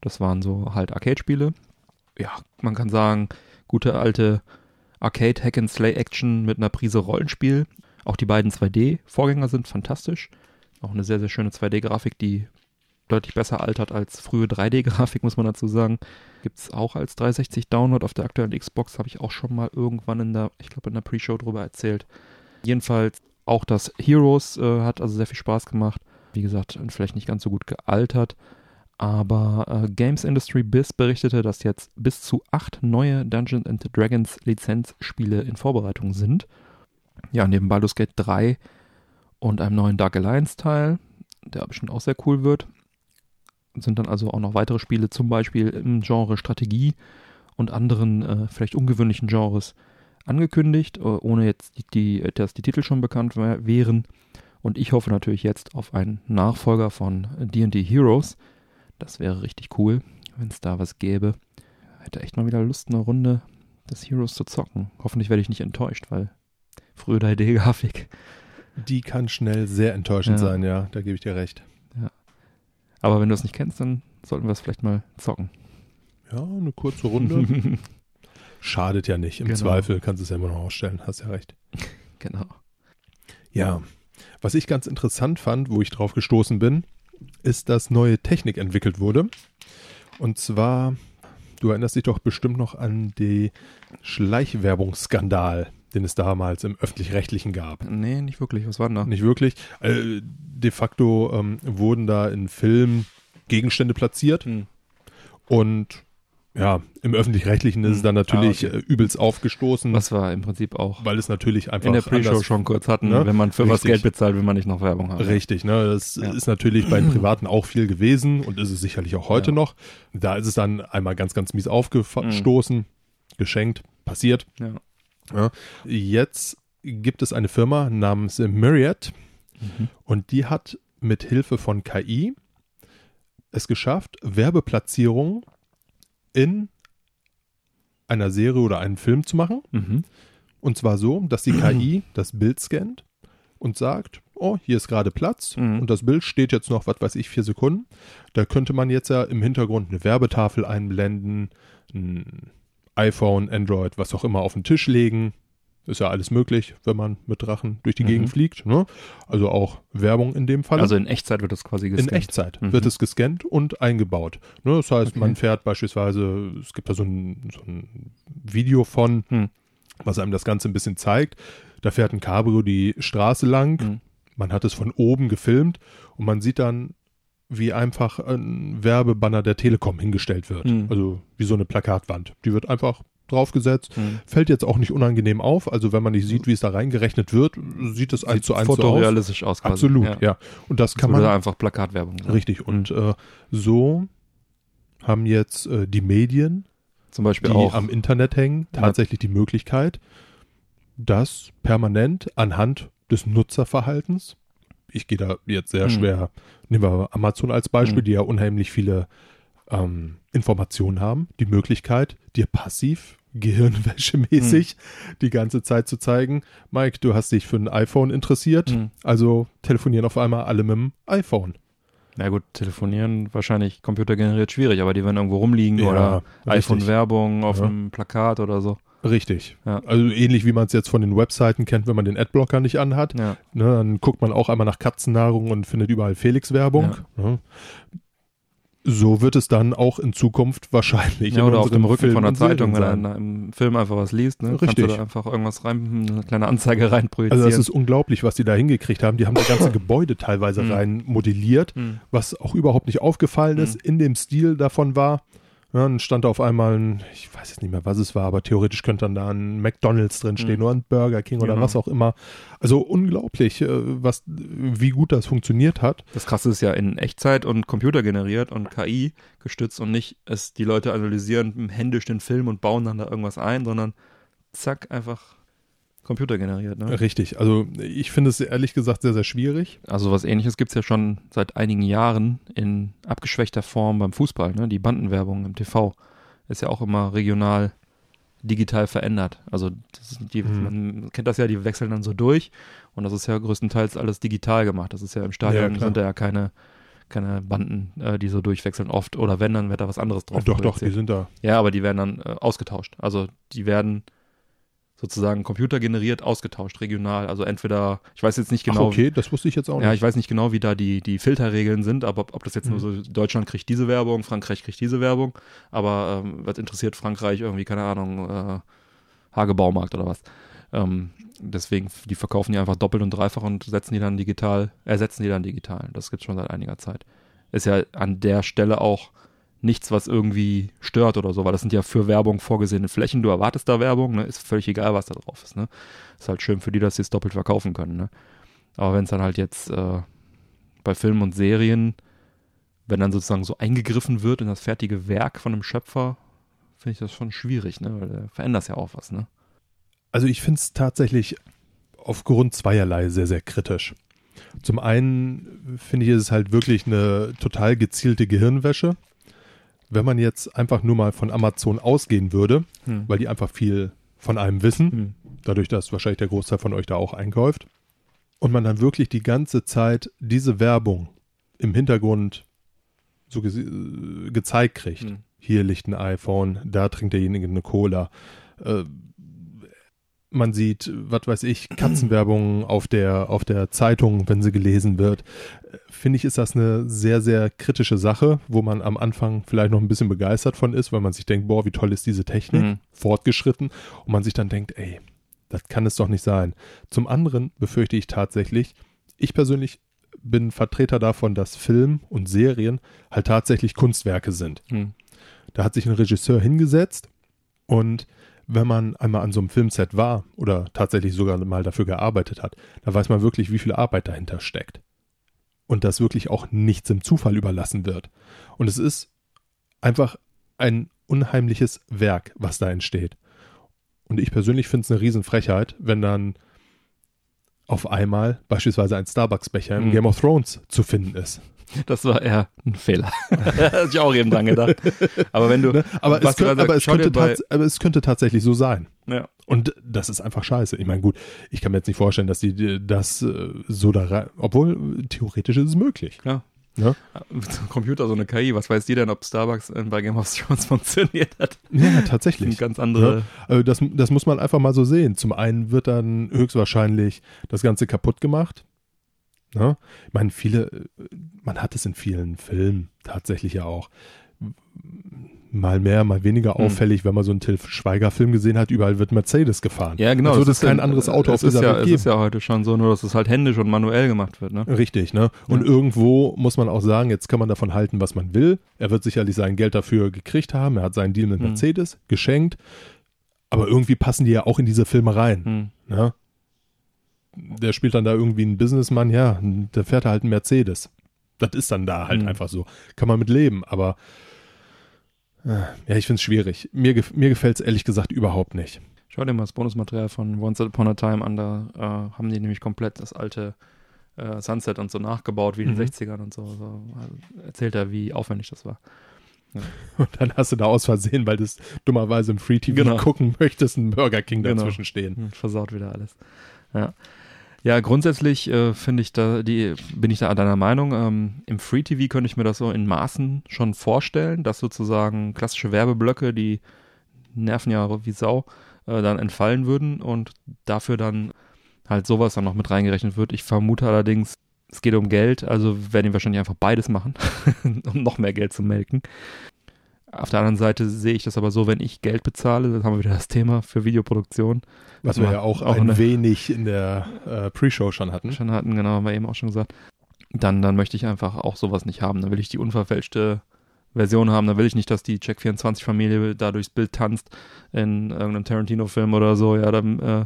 Speaker 2: Das waren so halt Arcade-Spiele. Ja, man kann sagen, gute alte Arcade Hack and Slay Action mit einer Prise Rollenspiel. Auch die beiden 2D-Vorgänger sind fantastisch. Auch eine sehr, sehr schöne 2D-Grafik, die deutlich besser altert als frühe 3D-Grafik, muss man dazu sagen. Gibt es auch als 360 Download auf der aktuellen Xbox, habe ich auch schon mal irgendwann in der, ich glaube in der Pre-Show drüber erzählt. Jedenfalls auch das Heroes äh, hat also sehr viel Spaß gemacht. Wie gesagt, vielleicht nicht ganz so gut gealtert. Aber äh, Games Industry Biz berichtete, dass jetzt bis zu acht neue Dungeons and Dragons Lizenzspiele in Vorbereitung sind. Ja, neben Baldur's Gate 3 und einem neuen Dark Alliance Teil, der bestimmt auch sehr cool wird, sind dann also auch noch weitere Spiele, zum Beispiel im Genre Strategie und anderen äh, vielleicht ungewöhnlichen Genres angekündigt, äh, ohne jetzt die, die, dass die Titel schon bekannt wär, wären. Und ich hoffe natürlich jetzt auf einen Nachfolger von D&D Heroes. Das wäre richtig cool, wenn es da was gäbe. Hätte echt mal wieder Lust, eine Runde des Heroes zu zocken. Hoffentlich werde ich nicht enttäuscht, weil frühe 3D-Grafik.
Speaker 3: Die kann schnell sehr enttäuschend
Speaker 2: Ja.
Speaker 3: sein, ja, da gebe ich dir recht.
Speaker 2: Aber wenn du es nicht kennst, dann sollten wir es vielleicht mal zocken.
Speaker 3: Ja, eine kurze Runde. [LAUGHS] Schadet ja nicht. Im
Speaker 2: Genau.
Speaker 3: Zweifel kannst du es ja immer noch ausstellen. Hast ja recht. [LAUGHS]
Speaker 2: genau.
Speaker 3: Ja. Was ich ganz interessant fand, wo ich drauf gestoßen bin, ist, dass neue Technik entwickelt wurde. Und zwar, du erinnerst dich doch bestimmt noch an die Schleichwerbungsskandal, den es damals im öffentlich-rechtlichen gab.
Speaker 2: Nee, nicht wirklich. Was war denn da?
Speaker 3: Nicht wirklich. Äh, de facto ähm, wurden da in Filmen Gegenstände platziert
Speaker 2: Hm.
Speaker 3: und ja, im öffentlich-rechtlichen ist es
Speaker 2: Hm.
Speaker 3: dann natürlich
Speaker 2: Ah, okay.
Speaker 3: äh, übelst aufgestoßen,
Speaker 2: Was wir im Prinzip auch
Speaker 3: weil es natürlich einfach
Speaker 2: in der Pre-Show schon kurz hatten.
Speaker 3: ne?
Speaker 2: Wenn man für was
Speaker 3: Richtig.
Speaker 2: Geld bezahlt, will man nicht noch Werbung haben.
Speaker 3: Richtig, ne? Das
Speaker 2: Ja.
Speaker 3: ist natürlich bei den [CLEARS THROAT] Privaten auch viel gewesen und ist es sicherlich auch heute
Speaker 2: Ja.
Speaker 3: noch. Da ist es dann einmal ganz, ganz mies aufgestoßen, geschenkt, passiert.
Speaker 2: Ja.
Speaker 3: Ja. Jetzt gibt es eine Firma namens Myriad
Speaker 2: Mhm.
Speaker 3: und die hat mit Hilfe von KI es geschafft, Werbeplatzierungen in einer Serie oder einem Film zu machen.
Speaker 2: Mhm.
Speaker 3: Und zwar so, dass die KI [CLEARS THROAT] das Bild scannt und sagt, oh, hier ist gerade Platz
Speaker 2: Mhm.
Speaker 3: und das Bild steht jetzt noch, was weiß ich, vier Sekunden. Da könnte man jetzt ja im Hintergrund eine Werbetafel einblenden, ein iPhone, Android, was auch immer auf den Tisch legen. Ist ja alles möglich, wenn man mit Drachen durch die
Speaker 2: Mhm.
Speaker 3: Gegend fliegt. Ne? Also auch Werbung in dem Fall.
Speaker 2: Also in Echtzeit wird das quasi
Speaker 3: in
Speaker 2: gescannt.
Speaker 3: Echtzeit
Speaker 2: Mhm.
Speaker 3: wird es gescannt und eingebaut. Ne? Das heißt,
Speaker 2: Okay.
Speaker 3: man fährt beispielsweise, es gibt da so ein, so ein Video von,
Speaker 2: Hm.
Speaker 3: was einem das Ganze ein bisschen zeigt. Da fährt ein Cabrio die Straße lang.
Speaker 2: Mhm.
Speaker 3: Man hat es von oben gefilmt und man sieht dann, wie einfach ein Werbebanner der Telekom hingestellt wird.
Speaker 2: Mhm.
Speaker 3: Also wie so eine Plakatwand. Die wird einfach draufgesetzt.
Speaker 2: Mhm.
Speaker 3: Fällt jetzt auch nicht unangenehm auf. Also wenn man nicht sieht, wie es da reingerechnet wird, sieht es eins zu eins so aus.
Speaker 2: fotorealistisch aus. quasi.
Speaker 3: Absolut,
Speaker 2: Ja.
Speaker 3: ja. Und das kann man
Speaker 2: man einfach Plakatwerbung. sein.
Speaker 3: Richtig. Und äh, so haben jetzt äh, die Medien,
Speaker 2: Zum Beispiel
Speaker 3: die
Speaker 2: auch.
Speaker 3: am Internet hängen,
Speaker 2: Ja.
Speaker 3: tatsächlich die Möglichkeit, das permanent anhand des Nutzerverhaltens, ich gehe da jetzt sehr
Speaker 2: Mhm.
Speaker 3: schwer, nehmen wir Amazon als Beispiel,
Speaker 2: Mhm.
Speaker 3: die ja unheimlich viele ähm, Informationen haben, die Möglichkeit, dir passiv, gehirnwäschemäßig
Speaker 2: Mhm.
Speaker 3: die ganze Zeit zu zeigen, Mike, du hast dich für ein iPhone interessiert,
Speaker 2: Mhm.
Speaker 3: also telefonieren auf einmal alle mit dem iPhone.
Speaker 2: Na gut, telefonieren wahrscheinlich computergeneriert schwierig, aber die werden irgendwo rumliegen
Speaker 3: Ja,
Speaker 2: oder iPhone-Werbung auf
Speaker 3: Ja.
Speaker 2: einem Plakat oder so.
Speaker 3: Richtig.
Speaker 2: Ja.
Speaker 3: Also ähnlich wie man es jetzt von den Webseiten kennt, wenn man den Adblocker nicht anhat.
Speaker 2: Ja.
Speaker 3: Ne, dann guckt man auch einmal nach Katzennahrung und findet überall Felix-Werbung. Ne? So wird es dann auch in Zukunft wahrscheinlich
Speaker 2: Ja, oder auf dem Rücken von der Zeitung, wenn er im Film einfach was liest, ne? Kannst
Speaker 3: Richtig.
Speaker 2: du da einfach irgendwas rein, eine kleine Anzeige reinprojizieren.
Speaker 3: Also das ist unglaublich, was die da hingekriegt haben. Die haben da ganze [LAUGHS] Gebäude teilweise
Speaker 2: Mhm.
Speaker 3: rein modelliert,
Speaker 2: Hm.
Speaker 3: was auch überhaupt nicht aufgefallen ist, in dem Stil davon war. Ja, dann stand auf einmal ein, ich weiß jetzt nicht mehr, was es war, aber theoretisch könnte dann da ein McDonalds drinstehen
Speaker 2: Mhm.
Speaker 3: oder ein Burger King oder
Speaker 2: Genau.
Speaker 3: was auch immer. Also unglaublich, äh, was, wie gut das funktioniert hat.
Speaker 2: Das Krasse ist ja in Echtzeit und Computer generiert und KI gestützt und nicht es die Leute analysieren händisch den Film und bauen dann da irgendwas ein, sondern zack, einfach Computer generiert. Ne?
Speaker 3: Richtig. Also ich finde es ehrlich gesagt sehr, sehr schwierig.
Speaker 2: Also was ähnliches gibt's ja schon seit einigen Jahren in abgeschwächter Form beim Fußball. Ne? Die Bandenwerbung im TV ist ja auch immer regional digital verändert. Also die,
Speaker 3: Hm.
Speaker 2: man kennt das ja, die wechseln dann so durch und das ist ja größtenteils alles digital gemacht. Das ist ja im Stadion
Speaker 3: Ja,
Speaker 2: sind da ja keine keine Banden, äh, die so durchwechseln oft oder wenn, dann wird da was anderes drauf
Speaker 3: doch, doch, die sind da.
Speaker 2: Ja, aber die werden dann äh, ausgetauscht. Also die werden sozusagen computergeneriert ausgetauscht, regional. Also entweder, ich weiß jetzt nicht genau,
Speaker 3: Ach, okay, das wusste ich jetzt auch
Speaker 2: ja,
Speaker 3: nicht.
Speaker 2: ich weiß nicht genau, wie da die, die Filterregeln sind, aber ob, ob das jetzt
Speaker 3: Mhm.
Speaker 2: nur so, Deutschland kriegt diese Werbung, Frankreich kriegt diese Werbung, aber ähm, was interessiert Frankreich irgendwie, keine Ahnung, äh, Hagebaumarkt oder was. Ähm, deswegen, die verkaufen die einfach doppelt und dreifach und setzen die dann digital, ersetzen die dann digital. Das gibt's schon seit einiger Zeit. Ist ja an der Stelle auch nichts, was irgendwie stört oder so, weil das sind ja für Werbung vorgesehene Flächen. Du erwartest da Werbung, ne? ist völlig egal, was da drauf ist. Ne? Ist halt schön für die, dass sie es doppelt verkaufen können. Ne? Aber wenn es dann halt jetzt äh, bei Filmen und Serien, wenn dann sozusagen so eingegriffen wird in das fertige Werk von einem Schöpfer, finde ich das schon schwierig, ne? Weil der verändert ja auch was, ne?
Speaker 3: Also ich finde es tatsächlich aufgrund zweierlei sehr, sehr kritisch. Zum einen finde ich, ist es halt wirklich eine total gezielte Gehirnwäsche. Wenn man jetzt einfach nur mal von Amazon ausgehen würde,
Speaker 2: Hm.
Speaker 3: weil die einfach viel von einem wissen,
Speaker 2: Hm.
Speaker 3: dadurch, dass wahrscheinlich der Großteil von euch da auch einkauft, und man dann wirklich die ganze Zeit diese Werbung im Hintergrund so ge äh, gezeigt kriegt.
Speaker 2: Hm.
Speaker 3: Hier liegt ein iPhone, da trinkt derjenige eine Cola. Äh, man sieht, was weiß ich, Katzenwerbung auf der, auf der Zeitung, wenn sie gelesen wird. Finde ich, ist das eine sehr, sehr kritische Sache, wo man am Anfang vielleicht noch ein bisschen begeistert von ist, weil man sich denkt, boah, wie toll ist diese Technik,
Speaker 2: Hm.
Speaker 3: fortgeschritten, und man sich dann denkt, ey, das kann es doch nicht sein. Zum anderen befürchte ich tatsächlich, ich persönlich bin Vertreter davon, dass Film und Serien halt tatsächlich Kunstwerke sind.
Speaker 2: Hm.
Speaker 3: Da hat sich ein Regisseur hingesetzt und wenn man einmal an so einem Filmset war oder tatsächlich sogar mal dafür gearbeitet hat, da weiß man wirklich, wie viel Arbeit dahinter steckt. Und dass wirklich auch nichts im Zufall überlassen wird. Und es ist einfach ein unheimliches Werk, was da entsteht. Und ich persönlich finde es eine Riesenfrechheit, wenn dann auf einmal beispielsweise ein Starbucks-Becher im
Speaker 2: Mhm.
Speaker 3: Game of Thrones zu finden ist.
Speaker 2: Das war eher ein Fehler. [LAUGHS] Hätte ich auch eben dran gedacht. Aber wenn du,
Speaker 3: Ne? Aber, es,
Speaker 2: du
Speaker 3: könnt,
Speaker 2: da
Speaker 3: aber, es könnte
Speaker 2: bei-
Speaker 3: aber es könnte tatsächlich so sein.
Speaker 2: ja,
Speaker 3: Und das ist einfach scheiße. Ich meine, gut, ich kann mir jetzt nicht vorstellen, dass die das äh, so da rein, obwohl theoretisch ist es möglich. Ja?
Speaker 2: Mit so einem Computer, so eine KI, was weiß die denn, ob Starbucks äh, bei Game of Thrones [LAUGHS] funktioniert hat?
Speaker 3: Ja, tatsächlich.
Speaker 2: ganz andere.
Speaker 3: Also das, das muss man einfach mal so sehen. Zum einen wird dann höchstwahrscheinlich das Ganze kaputt gemacht. Ne? Ich meine, viele, äh, man hat es in vielen Filmen tatsächlich ja auch. Mal mehr, mal weniger
Speaker 2: Hm.
Speaker 3: auffällig, wenn man so einen Till Schweiger-Film gesehen hat, überall wird Mercedes gefahren.
Speaker 2: Ja, genau.
Speaker 3: Als würde
Speaker 2: das
Speaker 3: es
Speaker 2: ist
Speaker 3: kein
Speaker 2: ja-
Speaker 3: anderes Auto
Speaker 2: es
Speaker 3: auf dieser
Speaker 2: ja,
Speaker 3: Welt
Speaker 2: Es
Speaker 3: geben.
Speaker 2: ist ja heute schon so, nur dass es halt händisch und manuell gemacht wird, ne?
Speaker 3: Richtig, ne? Und
Speaker 2: Ja.
Speaker 3: irgendwo muss man auch sagen, jetzt kann man davon halten, was man will. Er wird sicherlich sein Geld dafür gekriegt haben. Er hat seinen Deal mit
Speaker 2: Hm.
Speaker 3: Mercedes geschenkt. Aber irgendwie passen die ja auch in diese Filme rein.
Speaker 2: Hm.
Speaker 3: Ne? Der spielt dann da irgendwie einen Businessman, ja, der fährt halt einen Mercedes. Das ist dann da halt
Speaker 2: Hm.
Speaker 3: einfach so. Kann man mit leben, aber äh, ja, ich finde es schwierig. Mir, gef mir gefällt es ehrlich gesagt überhaupt nicht.
Speaker 2: Schau dir mal das Bonusmaterial von Once Upon a Time an, da äh, haben die nämlich komplett das alte äh, Sunset und so nachgebaut, wie in
Speaker 3: Mhm.
Speaker 2: den 60ern und so. so. Also erzählt er, wie aufwendig das war. [LAUGHS]
Speaker 3: Und dann hast du da aus Versehen, weil du es dummerweise im Free TV
Speaker 2: Genau.
Speaker 3: gucken möchtest, einen Burger King
Speaker 2: Genau.
Speaker 3: dazwischen stehen.
Speaker 2: Hm, Versaut wieder alles. Ja. Ja, grundsätzlich äh, finde ich da, die, bin ich da deiner Meinung. Ähm, Im Free TV könnte ich mir das so in Maßen schon vorstellen, dass sozusagen klassische Werbeblöcke, die nerven ja wie Sau, äh, dann entfallen würden und dafür dann halt sowas dann noch mit reingerechnet wird. Ich vermute allerdings, es geht um Geld, also werden die wahrscheinlich einfach beides machen, [LAUGHS] um noch mehr Geld zu melken. Auf der anderen Seite sehe ich das aber so, wenn ich Geld bezahle, dann haben wir wieder das Thema für Videoproduktion.
Speaker 3: Was
Speaker 2: Warte
Speaker 3: wir ja auch,
Speaker 2: auch
Speaker 3: ein
Speaker 2: eine-
Speaker 3: wenig in der äh, Pre-Show schon hatten.
Speaker 2: schon hatten, genau, haben wir eben auch schon gesagt, dann, dann möchte ich einfach auch sowas nicht haben. Dann will ich die unverfälschte Version haben, dann will ich nicht, dass die Check24-Familie da durchs Bild tanzt in irgendeinem Tarantino-Film oder so. Ja, dann äh,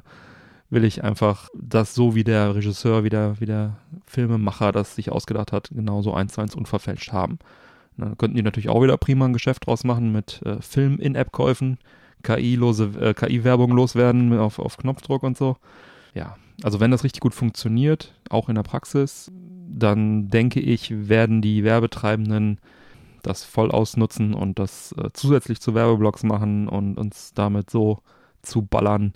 Speaker 2: will ich einfach das so, wie der Regisseur, wie der, wie der Filmemacher das sich ausgedacht hat, genauso eins zu eins unverfälscht haben. Dann könnten die natürlich auch wieder prima ein Geschäft draus machen mit äh, Film-In-App-Käufen, KI-lose, äh, KI-Werbung loswerden auf, auf Knopfdruck und so. Ja, also wenn das richtig gut funktioniert, auch in der Praxis, dann denke ich, werden die Werbetreibenden das voll ausnutzen und das äh, zusätzlich zu Werbeblocks machen und uns damit so zu ballern.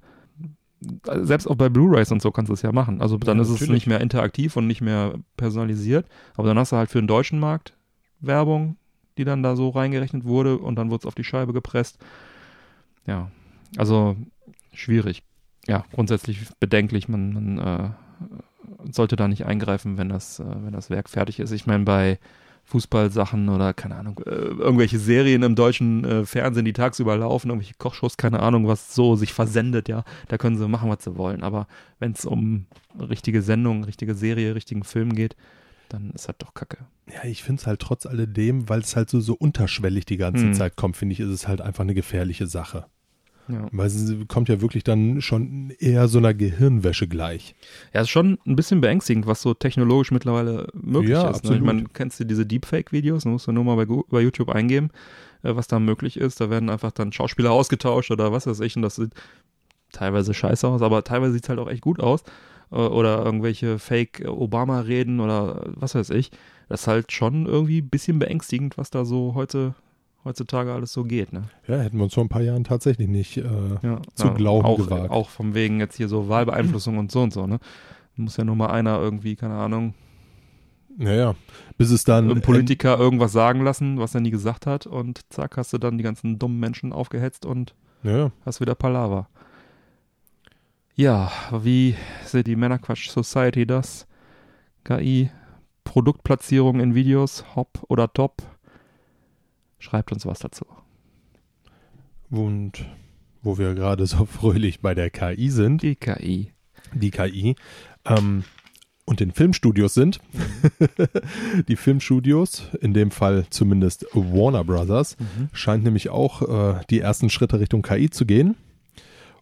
Speaker 2: Selbst auch bei Blu-rays und so kannst du es ja machen. Also dann
Speaker 3: Ja,
Speaker 2: ist es
Speaker 3: natürlich.
Speaker 2: nicht mehr interaktiv und nicht mehr personalisiert. Aber dann hast du halt für den deutschen Markt Werbung, die dann da so reingerechnet wurde und dann wurde es auf die Scheibe gepresst. Ja, also schwierig. Ja, grundsätzlich bedenklich. Man, man äh, sollte da nicht eingreifen, wenn das, äh, wenn das Werk fertig ist. Ich meine, bei Fußballsachen oder keine Ahnung, äh, irgendwelche Serien im deutschen äh, Fernsehen, die tagsüber laufen, irgendwelche Kochshows, keine Ahnung, was so sich versendet, ja, da können sie machen, was sie wollen. Aber wenn es um richtige Sendung, richtige Serie, richtigen Film geht, dann ist das doch Kacke.
Speaker 3: Ja, ich finde es halt trotz alledem, weil es halt so, so unterschwellig die ganze
Speaker 2: Hm.
Speaker 3: Zeit kommt, finde ich, ist es halt einfach eine gefährliche Sache.
Speaker 2: Ja.
Speaker 3: Weil es kommt ja wirklich dann schon eher so einer Gehirnwäsche gleich.
Speaker 2: Ja, ist schon ein bisschen beängstigend, was so technologisch mittlerweile möglich
Speaker 3: Ja,
Speaker 2: ist. Ne?
Speaker 3: absolut.
Speaker 2: Ich meine, kennst du diese Deepfake-Videos? Da musst du nur mal bei, bei YouTube eingeben, äh, was da möglich ist. Da werden einfach dann Schauspieler [LAUGHS] ausgetauscht oder was weiß ich. Und das sieht teilweise scheiße aus, aber teilweise sieht es halt auch echt gut aus. Äh, oder irgendwelche Fake-Obama-Reden oder was weiß ich. Das ist halt schon irgendwie ein bisschen beängstigend, was da so heute, heutzutage alles so geht. Ne?
Speaker 3: Ja, hätten wir uns vor ein paar Jahren tatsächlich nicht. Äh,
Speaker 2: ja,
Speaker 3: zu glauben
Speaker 2: auch,
Speaker 3: gewagt.
Speaker 2: Auch von wegen jetzt hier so Wahlbeeinflussung und so und so, ne? Muss ja nur mal einer irgendwie, keine Ahnung,
Speaker 3: naja, bis es dann.
Speaker 2: ein Politiker irgendwas sagen lassen, was er nie gesagt hat und zack, hast du dann die ganzen dummen Menschen aufgehetzt und
Speaker 3: ja,
Speaker 2: hast wieder Palaver. Ja, wie sieht die Männerquatsch Society das? KI, Produktplatzierung in Videos, Hop oder Top? Schreibt uns was dazu.
Speaker 3: und wo wir gerade so [LAUGHS] fröhlich bei der KI sind,
Speaker 2: Die KI.
Speaker 3: die KI, ähm, und den Filmstudios sind. [LAUGHS] die Filmstudios, in dem Fall zumindest Warner Brothers, scheint nämlich auch äh, die ersten Schritte Richtung KI zu gehen.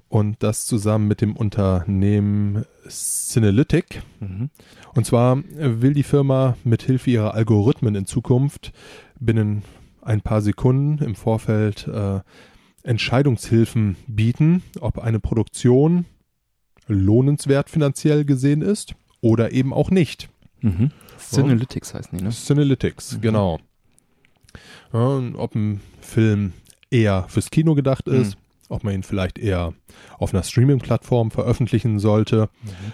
Speaker 3: Und das zusammen mit dem Unternehmen Synalytic.
Speaker 2: Mhm.
Speaker 3: Und zwar will die Firma mit Hilfe ihrer Algorithmen in Zukunft binnen ein paar Sekunden im Vorfeld äh, Entscheidungshilfen bieten, ob eine Produktion lohnenswert finanziell gesehen ist oder eben auch nicht.
Speaker 2: Mhm. Synalytics heißen die, ne?
Speaker 3: Synalytics,
Speaker 2: Mhm.
Speaker 3: genau. Ja, ob ein Film eher fürs Kino gedacht ist, ob man ihn vielleicht eher auf einer Streaming-Plattform veröffentlichen sollte,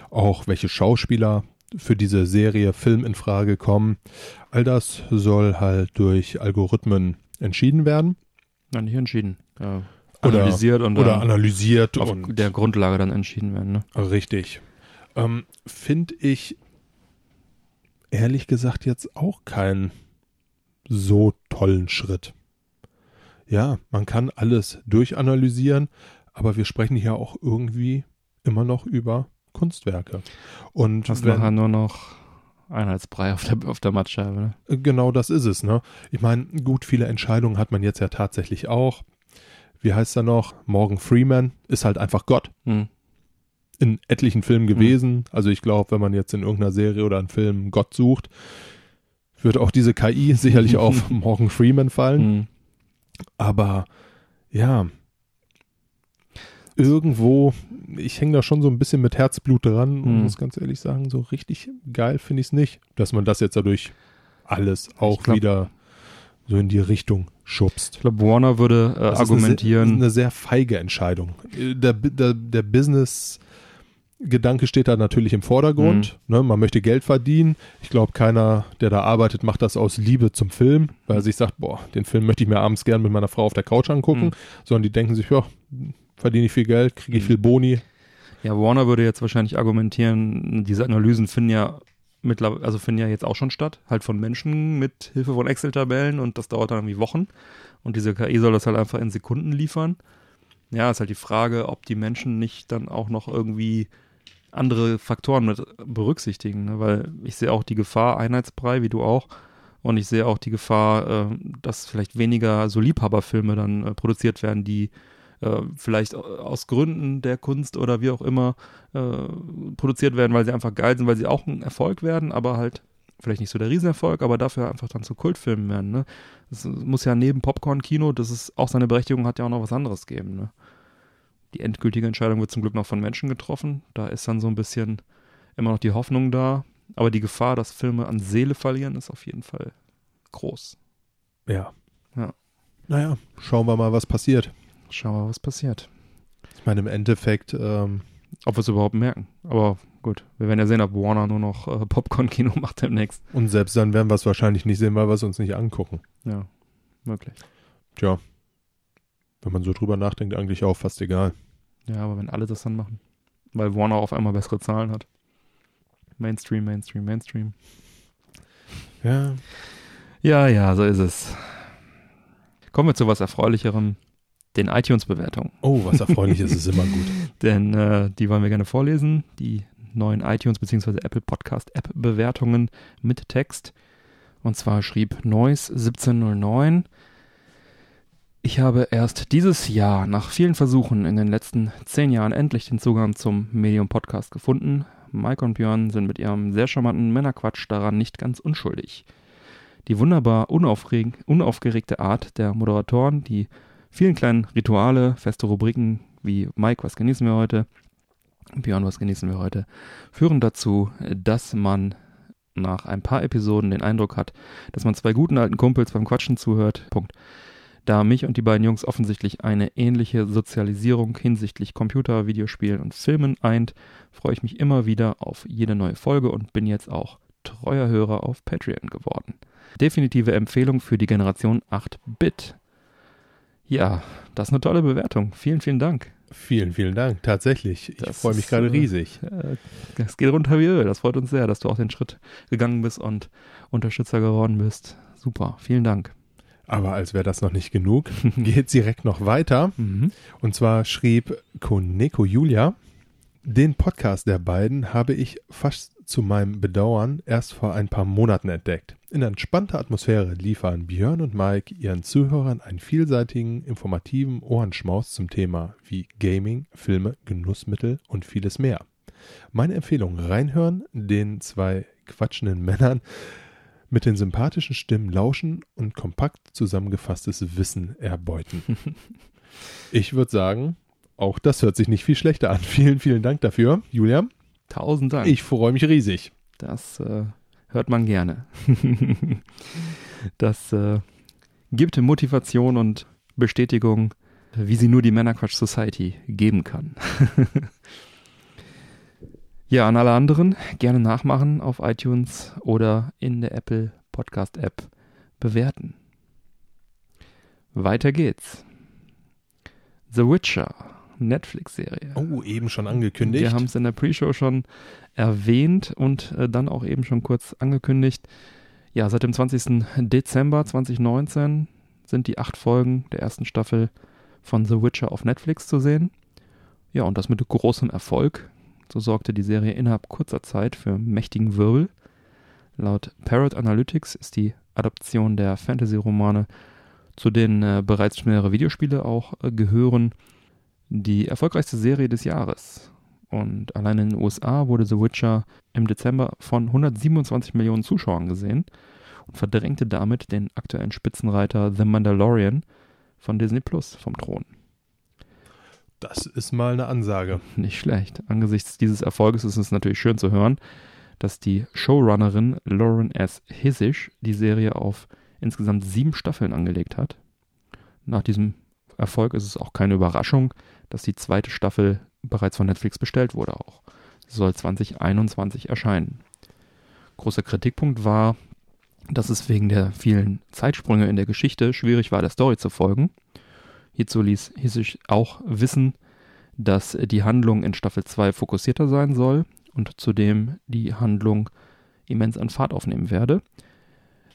Speaker 3: auch welche Schauspieler für diese Serie Film in Frage kommen. All das soll halt durch Algorithmen entschieden werden
Speaker 2: Ja, nicht entschieden. Ja,
Speaker 3: Oder-
Speaker 2: analysiert und
Speaker 3: oder
Speaker 2: dann
Speaker 3: analysiert
Speaker 2: auf
Speaker 3: und
Speaker 2: der Grundlage dann entschieden werden, ne?
Speaker 3: Richtig. Ähm, Finde ich ehrlich gesagt jetzt auch keinen so tollen Schritt. Ja, man kann alles durchanalysieren, aber wir sprechen hier auch irgendwie immer noch über Kunstwerke. Und wenn,
Speaker 2: nachher nur noch Einheitsbrei auf der, auf der Mattscheibe, ne?
Speaker 3: Genau das ist es, ne? Ich meine, gut, viele Entscheidungen hat man jetzt ja tatsächlich auch. Wie heißt er noch? Morgan Freeman ist halt einfach Gott.
Speaker 2: Hm.
Speaker 3: in etlichen Filmen gewesen. Also ich glaube, wenn man jetzt in irgendeiner Serie oder einem Film Gott sucht, wird auch diese KI sicherlich [LAUGHS] auf Morgan Freeman fallen.
Speaker 2: Hm.
Speaker 3: Aber ja, irgendwo, ich hänge da schon so ein bisschen mit Herzblut dran und
Speaker 2: Mhm.
Speaker 3: muss ganz ehrlich sagen, so richtig geil finde ich es nicht, dass man das jetzt dadurch alles auch
Speaker 2: glaub-
Speaker 3: wieder so in die Richtung schubst.
Speaker 2: Ich glaube, Warner würde äh,
Speaker 3: Das
Speaker 2: argumentieren.
Speaker 3: Ist eine, sehr, eine sehr feige Entscheidung. Äh, Der, der, der Business-Gedanke steht da natürlich im Vordergrund.
Speaker 2: Mhm.
Speaker 3: Ne, man möchte Geld verdienen. Ich glaube, keiner, der da arbeitet, macht das aus Liebe zum Film, weil er sich sagt, boah, den Film möchte ich mir abends gern mit meiner Frau auf der Couch angucken.
Speaker 2: Mhm.
Speaker 3: Sondern die denken sich, ja, verdiene ich viel Geld, kriege ich
Speaker 2: Mhm.
Speaker 3: viel Boni.
Speaker 2: Ja, Warner würde jetzt wahrscheinlich argumentieren, diese Analysen finden ja mittlerweile, also finden ja jetzt auch schon statt, halt von Menschen mit Hilfe von Excel-Tabellen und das dauert dann irgendwie Wochen und diese KI soll das halt einfach in Sekunden liefern. Ja, ist halt die Frage, ob die Menschen nicht dann auch noch irgendwie andere Faktoren mit berücksichtigen, ne? weil ich sehe auch die Gefahr, Einheitsbrei, wie du auch, Und ich sehe auch die Gefahr, äh, dass vielleicht weniger so Liebhaberfilme dann äh, produziert werden, die äh, vielleicht aus Gründen der Kunst oder wie auch immer äh, produziert werden, weil sie einfach geil sind, weil sie auch ein Erfolg werden, aber halt vielleicht nicht so der Riesenerfolg, aber dafür einfach dann zu Kultfilmen werden. Ne? Das muss ja neben Popcorn-Kino, das ist auch seine Berechtigung, hat ja auch noch was anderes geben. Ne? Die endgültige Entscheidung wird zum Glück noch von Menschen getroffen. Da ist dann so ein bisschen immer noch die Hoffnung da. Aber die Gefahr, dass Filme an Seele verlieren, ist auf jeden Fall groß.
Speaker 3: Ja.
Speaker 2: Ja.
Speaker 3: Naja, schauen wir mal, was passiert.
Speaker 2: Schauen wir mal, was passiert.
Speaker 3: Ich meine, im Endeffekt, ähm,
Speaker 2: Ob wir es überhaupt merken. Aber gut, wir werden ja sehen, ob Warner nur noch äh, Popcorn-Kino [LAUGHS] macht demnächst.
Speaker 3: und selbst dann werden wir es wahrscheinlich nicht sehen, weil wir es uns nicht angucken.
Speaker 2: Ja, möglich.
Speaker 3: Tja. Wenn man so drüber nachdenkt, eigentlich auch fast egal.
Speaker 2: Ja, aber wenn alle das dann machen. Weil Warner auf einmal bessere Zahlen hat. Mainstream, Mainstream, Mainstream.
Speaker 3: Ja.
Speaker 2: Ja, ja, so ist es. Kommen wir zu was Erfreulicherem, den iTunes-Bewertungen.
Speaker 3: Oh, was Erfreuliches [LAUGHS] ist immer gut.
Speaker 2: Denn äh, die wollen wir gerne vorlesen. Die neuen iTunes bzw. Apple Podcast App Bewertungen mit Text. Und zwar schrieb Noise 1709. Ich habe erst dieses Jahr nach vielen Versuchen in den letzten zehn Jahren endlich den Zugang zum Medium Podcast gefunden. Mike und Björn sind mit ihrem sehr charmanten Männerquatsch daran nicht ganz unschuldig. Die wunderbar unaufgeregte Art der Moderatoren, die vielen kleinen Rituale, feste Rubriken wie Mike, was genießen wir heute? Björn, was genießen wir heute? führen dazu, dass man nach ein paar Episoden den Eindruck hat, dass man zwei guten alten Kumpels beim Quatschen zuhört. Punkt. Da mich und die beiden Jungs offensichtlich eine ähnliche Sozialisierung hinsichtlich Computer, Videospielen und Filmen eint, freue ich mich immer wieder auf jede neue Folge und bin jetzt auch treuer Hörer auf Patreon geworden. Definitive Empfehlung für die Generation 8-Bit. Ja, das ist eine tolle Bewertung. Vielen, vielen Dank.
Speaker 3: Vielen, vielen Dank. Tatsächlich. Ich
Speaker 2: Das
Speaker 3: freue mich gerade
Speaker 2: äh,
Speaker 3: riesig.
Speaker 2: Äh, Das geht runter wie Öl. Das freut uns sehr, dass du auch den Schritt gegangen bist und Unterstützer geworden bist. Super, vielen Dank.
Speaker 3: Aber als wäre das noch nicht genug, [LAUGHS] geht direkt noch weiter.
Speaker 2: Mhm.
Speaker 3: Und zwar schrieb Koneko Julia, den Podcast der beiden habe ich fast zu meinem Bedauern erst vor ein paar Monaten entdeckt. In entspannter Atmosphäre liefern Björn und Mike ihren Zuhörern einen vielseitigen, informativen Ohrenschmaus zum Thema wie Gaming, Filme, Genussmittel und vieles mehr. Meine Empfehlung: reinhören, den zwei quatschenden Männern mit den sympathischen Stimmen lauschen und kompakt zusammengefasstes Wissen erbeuten. [LAUGHS] Ich würde sagen, auch das hört sich nicht viel schlechter an. Vielen, vielen Dank dafür, Julia.
Speaker 2: Tausend Dank.
Speaker 3: Ich freue mich riesig.
Speaker 2: Das äh, hört man gerne. [LAUGHS] das äh, gibt Motivation und Bestätigung, wie sie nur die Männerquatsch Society geben kann. [LAUGHS] ja, an alle anderen gerne nachmachen auf iTunes oder in der Apple Podcast App bewerten. Weiter geht's. The Witcher, Netflix-Serie.
Speaker 3: Oh, eben schon angekündigt.
Speaker 2: Wir haben es in der Pre-Show schon erwähnt und äh, dann auch eben schon kurz angekündigt. Ja, seit dem 20. Dezember 2019 sind die acht Folgen der ersten Staffel von The Witcher auf Netflix zu sehen. Ja, und das mit großem Erfolg. So sorgte die Serie innerhalb kurzer Zeit für mächtigen Wirbel. Laut Parrot Analytics ist die Adaption der Fantasy-Romane, zu denen äh, bereits mehrere Videospiele auch äh, gehören, die erfolgreichste Serie des Jahres. Und allein in den USA wurde The Witcher im Dezember von 127 Millionen Zuschauern gesehen und verdrängte damit den aktuellen Spitzenreiter The Mandalorian von Disney Plus vom Thron.
Speaker 3: Das ist mal eine Ansage.
Speaker 2: Nicht schlecht. Angesichts dieses Erfolges ist es natürlich schön zu hören, dass die Showrunnerin Lauren S. Hissisch die Serie auf insgesamt sieben Staffeln angelegt hat. Nach diesem Erfolg ist es auch keine Überraschung, dass die zweite Staffel bereits von Netflix bestellt wurde auch. Sie soll 2021 erscheinen. Großer Kritikpunkt war, dass es wegen der vielen Zeitsprünge in der Geschichte schwierig war, der Story zu folgen. Hierzu ließ Hissisch auch wissen, dass die Handlung in Staffel 2 fokussierter sein soll und zudem die Handlung immens an Fahrt aufnehmen werde.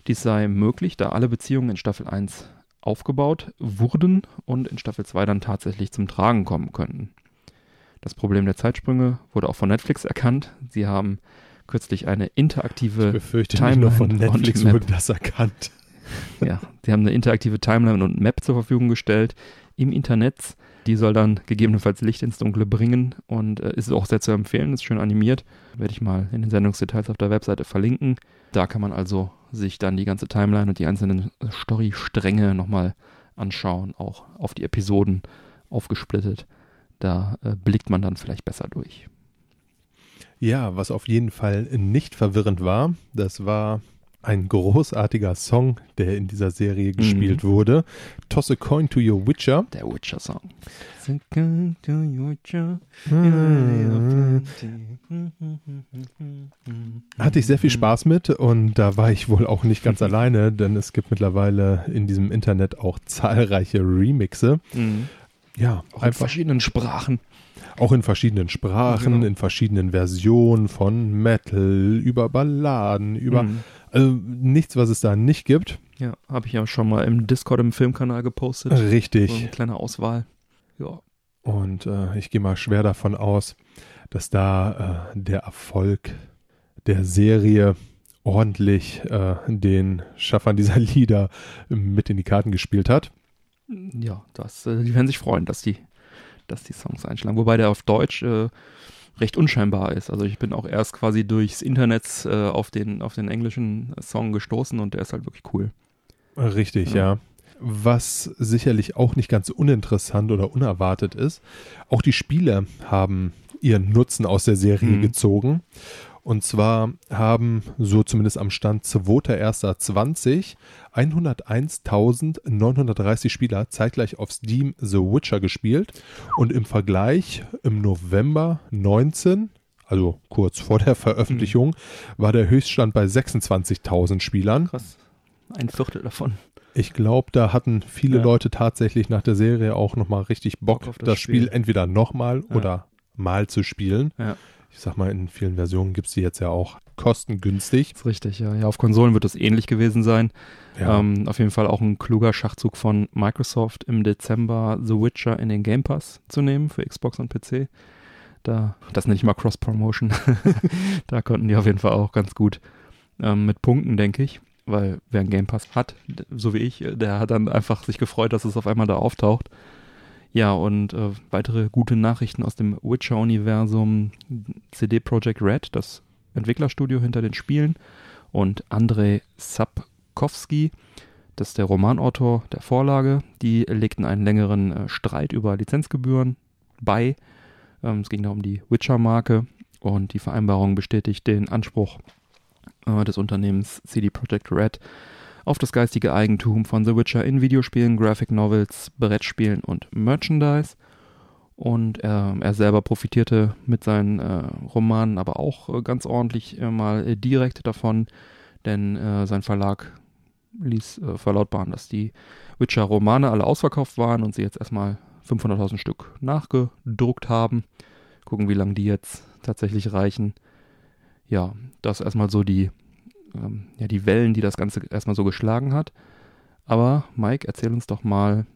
Speaker 2: Dies sei möglich, da alle Beziehungen in Staffel 1 aufgebaut wurden und in Staffel 2 dann tatsächlich zum Tragen kommen könnten. Das Problem der Zeitsprünge wurde auch von Netflix erkannt. Sie haben kürzlich eine interaktive
Speaker 3: Ich befürchte
Speaker 2: Timeline
Speaker 3: nicht nur von Netflix wurde das erkannt.
Speaker 2: Ja, die haben eine interaktive Timeline und Map zur Verfügung gestellt im Internet. Die soll dann gegebenenfalls Licht ins Dunkle bringen und äh, ist auch sehr zu empfehlen, ist schön animiert. Werde ich mal in den Sendungsdetails auf der Webseite verlinken. Da kann man also sich dann die ganze Timeline und die einzelnen äh, Storystränge nochmal anschauen, auch auf die Episoden aufgesplittet. Da äh, blickt man dann vielleicht besser durch.
Speaker 3: Ja, was auf jeden Fall nicht verwirrend war, das war ein großartiger Song, der in dieser Serie gespielt wurde. Toss a coin to your Witcher.
Speaker 2: Der Witcher-Song. Mhm.
Speaker 3: Hatte ich sehr viel Spaß mit und da war ich wohl auch nicht ganz [LAUGHS] alleine, denn es gibt mittlerweile in diesem Internet auch zahlreiche Remixe.
Speaker 2: Mhm.
Speaker 3: Ja,
Speaker 2: Auch in
Speaker 3: einfach
Speaker 2: verschiedenen Sprachen.
Speaker 3: Auch in verschiedenen Sprachen,
Speaker 2: Genau.
Speaker 3: in verschiedenen Versionen von Metal, über Balladen, über
Speaker 2: Mhm.
Speaker 3: also nichts, was es da nicht gibt.
Speaker 2: Ja, habe ich ja schon mal im Discord im Filmkanal gepostet.
Speaker 3: Richtig.
Speaker 2: So eine kleine Auswahl. Ja.
Speaker 3: Und äh, ich gehe mal schwer davon aus, dass da äh, der Erfolg der Serie ordentlich äh, den Schaffern dieser Lieder mit in die Karten gespielt hat.
Speaker 2: Ja, das, äh, die werden sich freuen, dass die, dass die Songs einschlagen. Wobei der auf Deutsch äh, recht unscheinbar ist. Also ich bin auch erst quasi durchs Internet äh, auf, den, auf den englischen Song gestoßen und der ist halt wirklich cool.
Speaker 3: Richtig,
Speaker 2: Ja.
Speaker 3: ja. Was sicherlich auch nicht ganz uninteressant oder unerwartet ist, auch die Spieler haben ihren Nutzen aus der Serie
Speaker 2: Mhm.
Speaker 3: gezogen. Und zwar haben, so zumindest am Stand 2.1.20, 101.930 Spieler zeitgleich auf Steam The Witcher gespielt. Und im Vergleich im November 19, also kurz vor der Veröffentlichung, war der Höchststand bei 26.000 Spielern.
Speaker 2: Krass. Ein Viertel davon.
Speaker 3: Ich glaube, da hatten viele
Speaker 2: Ja.
Speaker 3: Leute tatsächlich nach der Serie auch nochmal richtig Bock,
Speaker 2: Bock
Speaker 3: das,
Speaker 2: das
Speaker 3: Spiel.
Speaker 2: Spiel.
Speaker 3: entweder nochmal
Speaker 2: Ja.
Speaker 3: oder mal zu spielen.
Speaker 2: Ja.
Speaker 3: Ich sag mal, in vielen Versionen gibt es die jetzt ja auch kostengünstig.
Speaker 2: Ist richtig, ja. Ja, auf Konsolen wird das ähnlich gewesen sein.
Speaker 3: Ja,
Speaker 2: Ähm, auf jeden Fall auch ein kluger Schachzug von Microsoft im Dezember The Witcher in den Game Pass zu nehmen für Xbox und PC. Da, das nenne ich mal Cross-Promotion. [LAUGHS] da konnten die auf jeden Fall auch ganz gut ähm, mit Punkten, denke ich. Weil wer einen Game Pass hat, so wie ich, der hat dann einfach sich gefreut, dass es auf einmal da auftaucht. Ja, und äh, weitere gute Nachrichten aus dem Witcher-Universum. CD Projekt Red, das Entwicklerstudio hinter den Spielen, und Andrei Sapkowski, das ist der Romanautor der Vorlage, die legten einen längeren äh, Streit über Lizenzgebühren bei. Ähm, es ging da um die Witcher-Marke und die Vereinbarung bestätigt den Anspruch äh, des Unternehmens CD Projekt Red auf das geistige Eigentum von The Witcher in Videospielen, Graphic Novels, Brettspielen und Merchandise. Und er, er selber profitierte mit seinen äh, Romanen aber auch äh, ganz ordentlich äh, mal äh, direkt davon, denn äh, sein Verlag ließ äh, verlautbaren, dass die Witcher-Romane alle ausverkauft waren und sie jetzt erstmal 500.000 Stück nachgedruckt haben. Gucken, wie lange die jetzt tatsächlich reichen. Ja, das erstmal so die, ähm, ja, die Wellen, die das Ganze erstmal so geschlagen hat. Aber Mike, erzähl uns doch mal,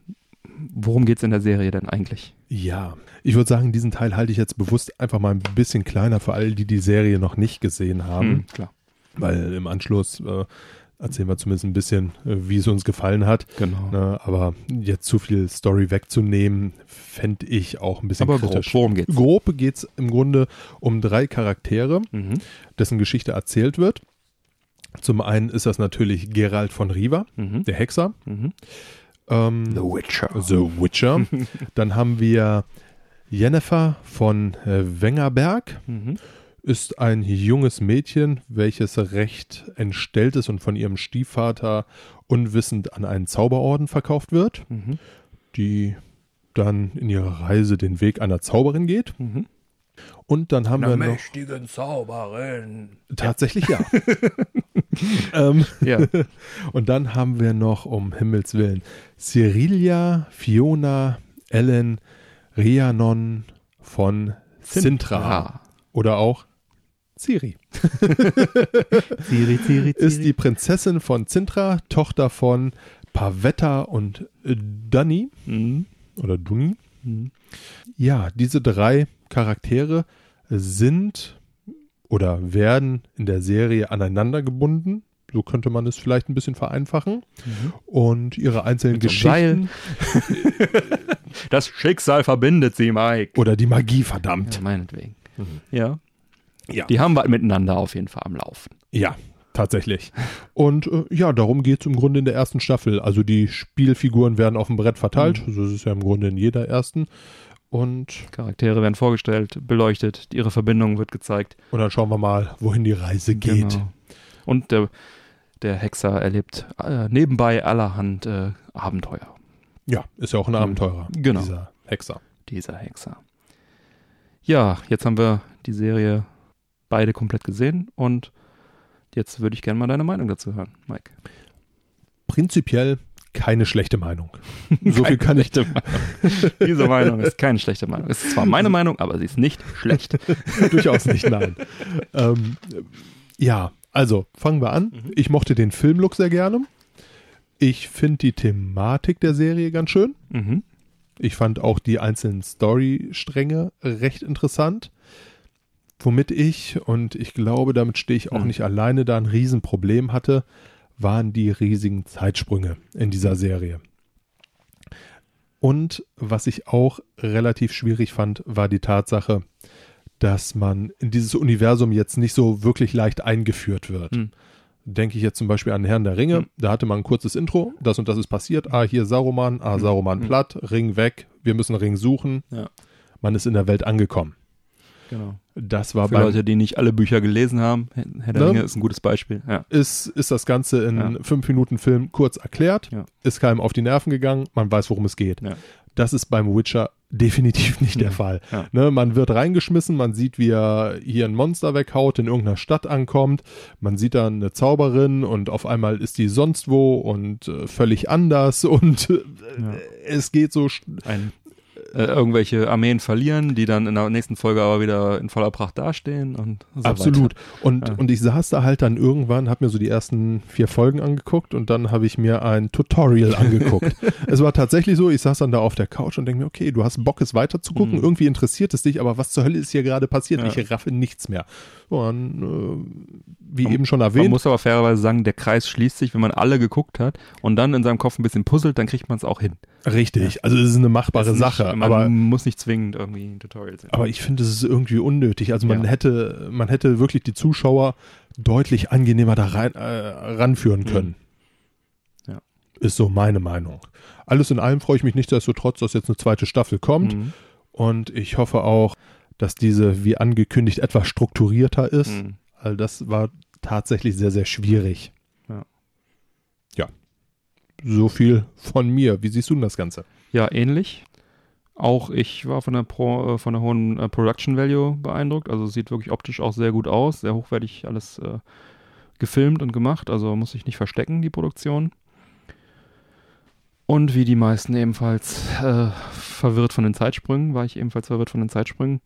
Speaker 2: worum geht's in der Serie denn eigentlich?
Speaker 3: ja. Ich würde sagen, diesen Teil halte ich jetzt bewusst einfach mal ein bisschen kleiner für alle, die die Serie noch nicht gesehen haben.
Speaker 2: Hm, klar.
Speaker 3: Weil im Anschluss äh, erzählen wir zumindest ein bisschen, äh, wie es uns gefallen hat.
Speaker 2: Genau.
Speaker 3: Ne, aber jetzt zu viel Story wegzunehmen, fände ich auch ein bisschen
Speaker 2: Aber grob,
Speaker 3: kritisch.
Speaker 2: worum geht's?
Speaker 3: Grob geht es im Grunde um drei Charaktere,
Speaker 2: Mhm.
Speaker 3: dessen Geschichte erzählt wird. Zum einen ist das natürlich Geralt von Riva,
Speaker 2: Mhm.
Speaker 3: der Hexer.
Speaker 2: Mhm.
Speaker 3: Ähm,
Speaker 2: The Witcher.
Speaker 3: The Witcher. [LAUGHS] Dann haben wir Jennifer von äh, Wengerberg.
Speaker 2: Mhm.
Speaker 3: Ist ein junges Mädchen, welches recht entstellt ist und von ihrem Stiefvater unwissend an einen Zauberorden verkauft wird,
Speaker 2: Mhm.
Speaker 3: die dann in ihrer Reise den Weg einer Zauberin geht.
Speaker 2: Mhm.
Speaker 3: Und dann haben wir noch
Speaker 2: mächtigen Zauberin.
Speaker 3: tatsächlich ja. [LAUGHS] [LAUGHS] ähm,
Speaker 2: Ja. [LAUGHS]
Speaker 3: und dann haben wir noch um Himmels Willen Cyrilia, Fiona, Ellen, Rhiannon von Sintra oder auch [LAUGHS] Ciri.
Speaker 2: Ciri, Ciri,
Speaker 3: Ist die Prinzessin von Sintra, Tochter von Pavetta und Dunny
Speaker 2: Mhm.
Speaker 3: oder Dunni.
Speaker 2: Mhm.
Speaker 3: Ja, diese drei Charaktere sind oder werden in der Serie aneinander gebunden. So könnte man es vielleicht ein bisschen vereinfachen. Und ihre einzelnen
Speaker 2: Mit
Speaker 3: Geschichten [LAUGHS]
Speaker 2: Das Schicksal verbindet sie, Mike.
Speaker 3: oder die Magie, verdammt.
Speaker 2: Ja, meinetwegen. Ja.
Speaker 3: Ja.
Speaker 2: Die haben wir miteinander auf jeden Fall am Laufen.
Speaker 3: Ja, tatsächlich. Und äh, ja, darum geht es im Grunde in der ersten Staffel. Also die Spielfiguren werden auf dem Brett verteilt. So ist es ja im Grunde in jeder ersten. Und,
Speaker 2: Charaktere werden vorgestellt, beleuchtet, ihre Verbindung wird gezeigt.
Speaker 3: und dann schauen wir mal, wohin die Reise geht.
Speaker 2: Genau. Und der, der Hexer erlebt äh, nebenbei allerhand äh, Abenteuer.
Speaker 3: Ja, ist ja auch ein Abenteurer,
Speaker 2: Genau.
Speaker 3: dieser Hexer.
Speaker 2: Dieser Hexer. Ja, jetzt haben wir die Serie beide komplett gesehen und jetzt würde ich gerne mal deine Meinung dazu hören, Mike.
Speaker 3: Prinzipiell keine schlechte Meinung. [LAUGHS] So viel kann ich. [LAUGHS]
Speaker 2: Diese Meinung ist keine schlechte Meinung. Es ist zwar meine [LAUGHS] Meinung, aber sie ist nicht schlecht.
Speaker 3: Durchaus nicht, nein. ähm, ja, also fangen wir an.
Speaker 2: Mhm.
Speaker 3: Ich mochte den Filmlook sehr gerne. Ich finde die Thematik der Serie ganz schön.
Speaker 2: Mhm.
Speaker 3: Ich fand auch die einzelnen Storystränge recht interessant. Womit ich, und ich glaube, damit stehe ich auch
Speaker 2: Mhm.
Speaker 3: nicht alleine, da ein Riesenproblem hatte, waren die riesigen Zeitsprünge in dieser Serie. Und was ich auch relativ schwierig fand, war die Tatsache, dass man in dieses Universum jetzt nicht so wirklich leicht eingeführt wird.
Speaker 2: Hm.
Speaker 3: Denke ich jetzt zum Beispiel an Herrn der Ringe,
Speaker 2: Hm.
Speaker 3: da hatte man ein kurzes Intro, das und das ist passiert, ah, hier Saruman, ah, Saruman
Speaker 2: Hm.
Speaker 3: platt, Ring weg, wir müssen Ring suchen,
Speaker 2: Ja,
Speaker 3: man ist in der Welt angekommen.
Speaker 2: Genau.
Speaker 3: Das war
Speaker 2: Für
Speaker 3: beim,
Speaker 2: Leute, die nicht alle Bücher gelesen haben, Herr der
Speaker 3: Ne?
Speaker 2: Ringe ist ein gutes Beispiel. Ja.
Speaker 3: ist, ist das Ganze in
Speaker 2: Ja.
Speaker 3: fünf Minuten Film kurz erklärt,
Speaker 2: Ja.
Speaker 3: ist keinem auf die Nerven gegangen, man weiß, worum es geht.
Speaker 2: Ja.
Speaker 3: Das ist beim Witcher definitiv nicht der. Fall.
Speaker 2: Ja.
Speaker 3: Ne, man wird reingeschmissen, man sieht, wie er hier ein Monster weghaut, in irgendeiner Stadt ankommt, man sieht dann eine Zauberin und auf einmal ist die sonst wo und äh, völlig anders [LAUGHS] und äh,
Speaker 2: Ja.
Speaker 3: es geht so,
Speaker 2: Ein, äh, irgendwelche Armeen verlieren, die dann in der nächsten Folge aber wieder in voller Pracht dastehen und so
Speaker 3: Absolut.
Speaker 2: Weiter.
Speaker 3: Und,
Speaker 2: Ja.
Speaker 3: und ich saß da halt dann irgendwann, habe mir so die ersten vier Folgen angeguckt und dann habe ich mir ein Tutorial angeguckt. [LAUGHS] es war tatsächlich so, ich saß dann da auf der Couch und denke mir, okay, du hast Bock, es weiter zu gucken,
Speaker 2: Mhm.
Speaker 3: irgendwie interessiert es dich, aber was zur Hölle ist hier gerade passiert?
Speaker 2: Ja.
Speaker 3: Ich raffe nichts mehr. Und äh, wie
Speaker 2: Man-
Speaker 3: eben schon
Speaker 2: Man
Speaker 3: erwähnt,
Speaker 2: muss aber fairerweise sagen, der Kreis schließt sich, wenn man alle geguckt hat und dann in seinem Kopf ein bisschen puzzelt, dann kriegt man es auch hin.
Speaker 3: richtig, also es ist eine machbare Sache,
Speaker 2: Man
Speaker 3: aber
Speaker 2: muss nicht zwingend irgendwie ein Tutorial sehen.
Speaker 3: Aber ich finde, es ist irgendwie unnötig. Also man
Speaker 2: Ja.
Speaker 3: hätte, man hätte wirklich die Zuschauer deutlich angenehmer da rein, äh, ranführen können.
Speaker 2: Ja.
Speaker 3: Ist so meine Meinung. Alles in allem freue ich mich nichtsdestotrotz, dass jetzt eine zweite Staffel kommt.
Speaker 2: Mhm.
Speaker 3: Und ich hoffe auch, dass diese, wie angekündigt, etwas strukturierter ist.
Speaker 2: Mhm.
Speaker 3: Weil das war tatsächlich sehr, sehr schwierig.
Speaker 2: Ja.
Speaker 3: Ja. So viel von mir. Wie siehst du denn das Ganze?
Speaker 2: Ja, ähnlich. Auch ich war von der, Pro, äh, von der hohen äh, Production Value beeindruckt. Also sieht wirklich optisch auch sehr gut aus, sehr hochwertig alles äh, gefilmt und gemacht. Also muss ich nicht verstecken, die Produktion. Und wie die meisten ebenfalls äh, verwirrt von den Zeitsprüngen, war ich ebenfalls verwirrt von den Zeitsprüngen.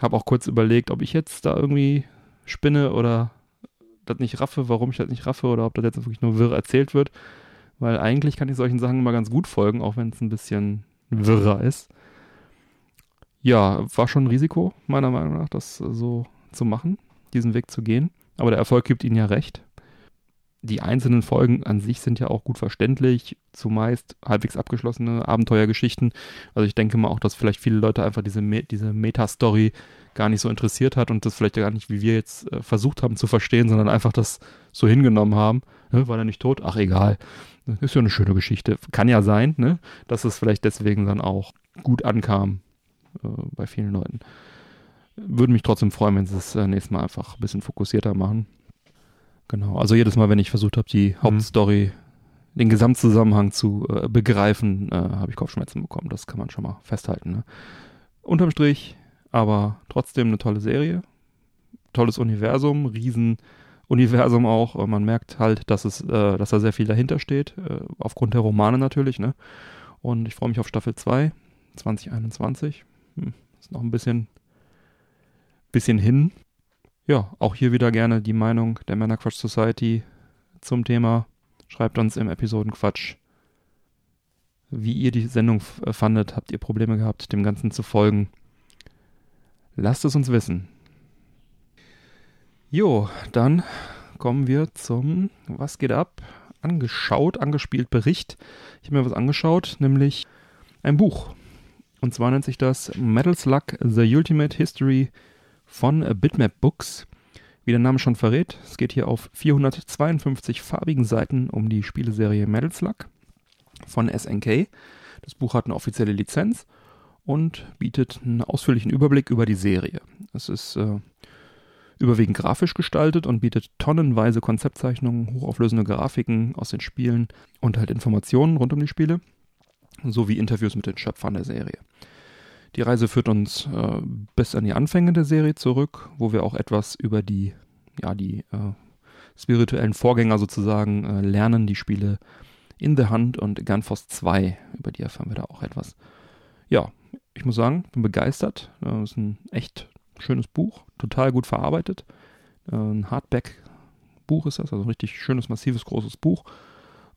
Speaker 2: Habe auch kurz überlegt, ob ich jetzt da irgendwie spinne oder das nicht raffe, warum ich das nicht raffe oder ob das jetzt wirklich nur wirr erzählt wird. Weil eigentlich kann ich solchen Sachen immer ganz gut folgen, auch wenn es ein bisschen wirrer ist. Ja, war schon ein Risiko, meiner Meinung nach, das äh, so zu machen, diesen Weg zu gehen. Aber der Erfolg gibt ihnen ja recht. Die einzelnen Folgen an sich sind ja auch gut verständlich, zumeist halbwegs abgeschlossene Abenteuergeschichten. Also ich denke mal auch, dass vielleicht viele Leute einfach diese, Me diese Meta-Story gar nicht so interessiert hat und das vielleicht gar nicht, wie wir jetzt äh, versucht haben zu verstehen, sondern einfach das so hingenommen haben. Ne, war er nicht tot? Ach, egal. Ist ja eine schöne Geschichte. Kann ja sein, ne, dass es vielleicht deswegen dann auch gut ankam äh, bei vielen Leuten. Würde mich trotzdem freuen, wenn sie es äh, nächstes Mal einfach ein bisschen fokussierter machen. Genau, also jedes Mal, wenn ich versucht habe, die Hauptstory, den Gesamtzusammenhang zu äh, begreifen, äh, habe ich Kopfschmerzen bekommen. Das kann man schon mal festhalten. Ne? Unterm Strich, aber trotzdem eine tolle Serie. Tolles Universum, Riesenuniversum auch. Äh, Man merkt halt, dass es, äh, dass da sehr viel dahinter steht, äh, aufgrund der Romane natürlich, ne? Und ich freue mich auf Staffel 2, 2021. Hm, ist noch ein bisschen, bisschen hin. Ja, auch hier wieder gerne die Meinung der Männerquatsch Society zum Thema. Schreibt uns im Episodenquatsch, wie ihr die Sendung äh, fandet. Habt ihr Probleme gehabt, dem Ganzen zu folgen? Lasst es uns wissen. Jo, dann kommen wir zum Was geht ab? Angeschaut, angespielt Bericht. Ich habe mir was angeschaut, nämlich ein Buch. Und zwar nennt sich das Metal Slug The Ultimate History von Bitmap Books. Wie der Name schon verrät, es geht hier auf 452 farbigen Seiten um die Spieleserie Metal Slug von SNK. Das Buch hat eine offizielle Lizenz und bietet einen ausführlichen Überblick über die Serie. Es ist äh, überwiegend grafisch gestaltet und bietet tonnenweise Konzeptzeichnungen, hochauflösende Grafiken aus den Spielen und halt Informationen rund um die Spiele, sowie Interviews mit den Schöpfern der Serie. Die Reise führt uns äh, bis an die Anfänge der Serie zurück, wo wir auch etwas über die, ja, die äh, spirituellen Vorgänger sozusagen äh, lernen, die Spiele In the Hand und Gunforce 2, über die erfahren wir da auch etwas. Ja, ich muss sagen, bin begeistert. Das äh, ist ein echt schönes Buch, total gut verarbeitet. Äh, ein Hardback-Buch ist das, also ein richtig schönes, massives, großes Buch.